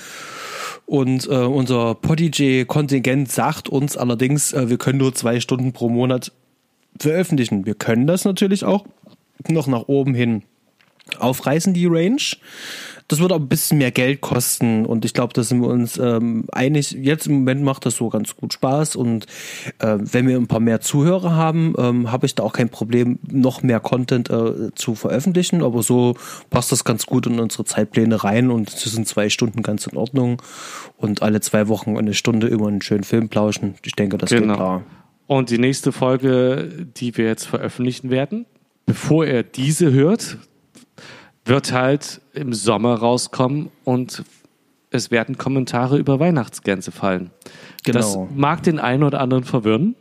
Und äh, unser Podigy-Kontingent sagt uns allerdings, äh, wir können nur zwei Stunden pro Monat veröffentlichen. Wir können das natürlich auch noch nach oben hin aufreißen, die Range. Das wird aber ein bisschen mehr Geld kosten und ich glaube, da sind wir uns ähm, einig. Jetzt im Moment macht das so ganz gut Spaß und äh, wenn wir ein paar mehr Zuhörer haben, ähm, habe ich da auch kein Problem, noch mehr Content äh, zu veröffentlichen. Aber so passt das ganz gut in unsere Zeitpläne rein und es sind zwei Stunden ganz in Ordnung und alle zwei Wochen eine Stunde über einen schönen Film plauschen. Ich denke, das geht Genau. klar. Und die nächste Folge, die wir jetzt veröffentlichen werden, bevor ihr diese hört, wird halt im Sommer rauskommen und es werden Kommentare über Weihnachtsgänse fallen. Genau. Das mag den einen oder anderen verwirren,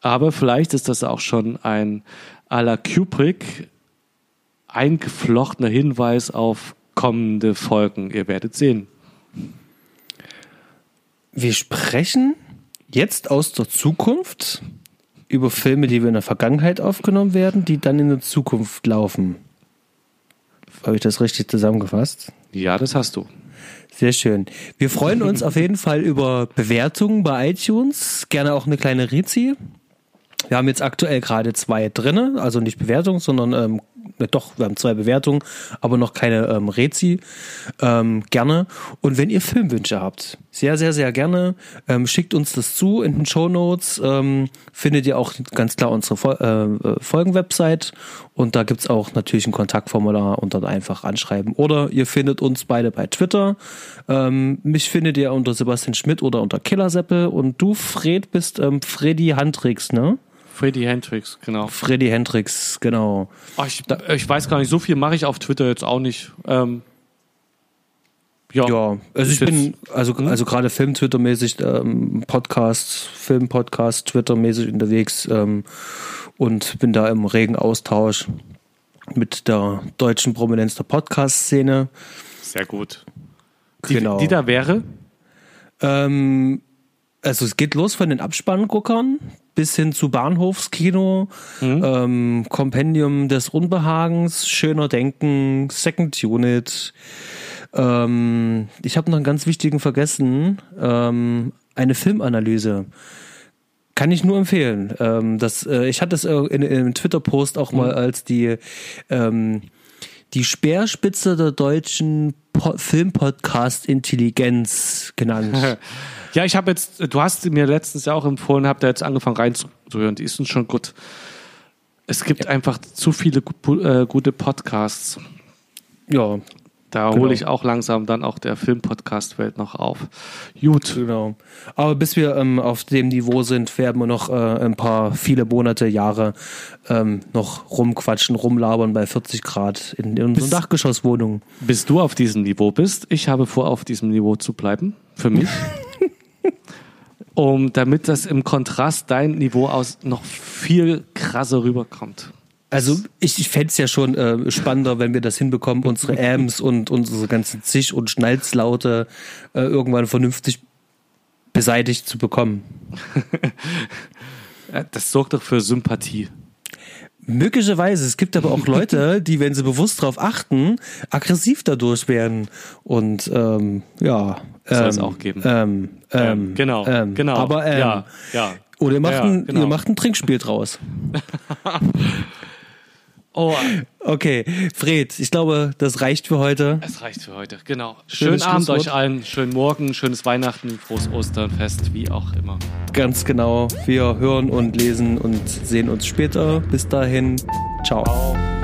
aber vielleicht ist das auch schon ein à la Kubrick eingeflochtener Hinweis auf kommende Folgen. Ihr werdet sehen. Wir sprechen jetzt aus der Zukunft über Filme, die wir in der Vergangenheit aufgenommen werden, die dann in der Zukunft laufen. Habe ich das richtig zusammengefasst? Ja, das hast du. Sehr schön. Wir freuen uns auf jeden Fall über Bewertungen bei iTunes. Gerne auch eine kleine Rezi. Wir haben jetzt aktuell gerade zwei drinne, also nicht Bewertungen, sondern ähm, doch, wir haben zwei Bewertungen, aber noch keine ähm, Rezi. Ähm, gerne. Und wenn ihr Filmwünsche habt, sehr, sehr, sehr gerne, ähm, schickt uns das zu in den Show Notes. Ähm, findet ihr auch ganz klar unsere Fol äh, äh, Folgenwebsite und da gibt's auch natürlich ein Kontaktformular und dann einfach anschreiben. Oder ihr findet uns beide bei Twitter. Ähm, mich findet ihr unter Sebastian Schmidt oder unter Killerseppel und du, Fred, bist ähm, Freddy Handricks, ne? Freddy Hendrix, genau. Freddy Hendricks, genau. Ach, ich, ich weiß gar nicht, so viel mache ich auf Twitter jetzt auch nicht. Ähm, ja, Ja, also ich Ist bin, also, also gerade Film-Twitter-mäßig, ähm, Podcast, Film-Podcast, Twitter-mäßig unterwegs ähm, und bin da im regen Austausch mit der deutschen Prominenz der Podcast-Szene. sehr gut. Die, Genau. die da wäre? Ähm, also es geht los von den Abspannguckern bis hin zu Bahnhofskino, ähm, Kompendium des Unbehagens, Schöner Denken, Second Unit. Ähm, ich habe noch einen ganz wichtigen vergessen, ähm, eine Filmanalyse. Kann ich nur empfehlen. Ähm, das, äh, ich hatte es äh, in, in einem Twitter-Post auch mal als die ähm, die Speerspitze der deutschen po Filmpodcast-Intelligenz genannt. (laughs) Ja, ich habe jetzt, du hast sie mir letztens ja auch empfohlen, habe da jetzt angefangen reinzuhören. Die ist uns schon gut. Es gibt einfach zu viele äh, gute Podcasts. ja, Da Genau. hole ich auch langsam dann auch der Filmpodcast-Welt noch auf. Gut. genau. Aber bis wir ähm, auf dem Niveau sind, werden wir noch äh, ein paar, viele Monate, Jahre ähm, noch rumquatschen, rumlabern bei 40 Grad in, in unseren Dachgeschosswohnungen. Bis du auf diesem Niveau bist, ich habe vor, auf diesem Niveau zu bleiben. Für mich. (laughs) um, damit das im Kontrast dein Niveau aus noch viel krasser rüberkommt. Also ich, ich fände es ja schon äh, spannender, wenn wir das hinbekommen, unsere Ams und unsere ganzen Zisch- und Schnalzlaute äh, irgendwann vernünftig beseitigt zu bekommen. (laughs) Das sorgt doch für Sympathie. Möglicherweise. Es gibt aber auch Leute, (laughs) die, wenn sie bewusst darauf achten, aggressiv dadurch werden. Und ähm, ja. Soll ähm, es auch geben. Ähm, ähm, genau, ähm, genau. Aber ähm, ja, ja. oder ihr macht, Ja, ein, genau. ihr macht ein Trinkspiel draus. (laughs) Oh, Okay, Fred, ich glaube, das reicht für heute. es reicht für heute. Genau. Schönes Schönen Abend euch allen, schönen Morgen, schönes Weihnachten, frohes Osternfest, wie auch immer. Ganz genau. Wir hören und lesen und sehen uns später. Bis dahin. Ciao. Ciao.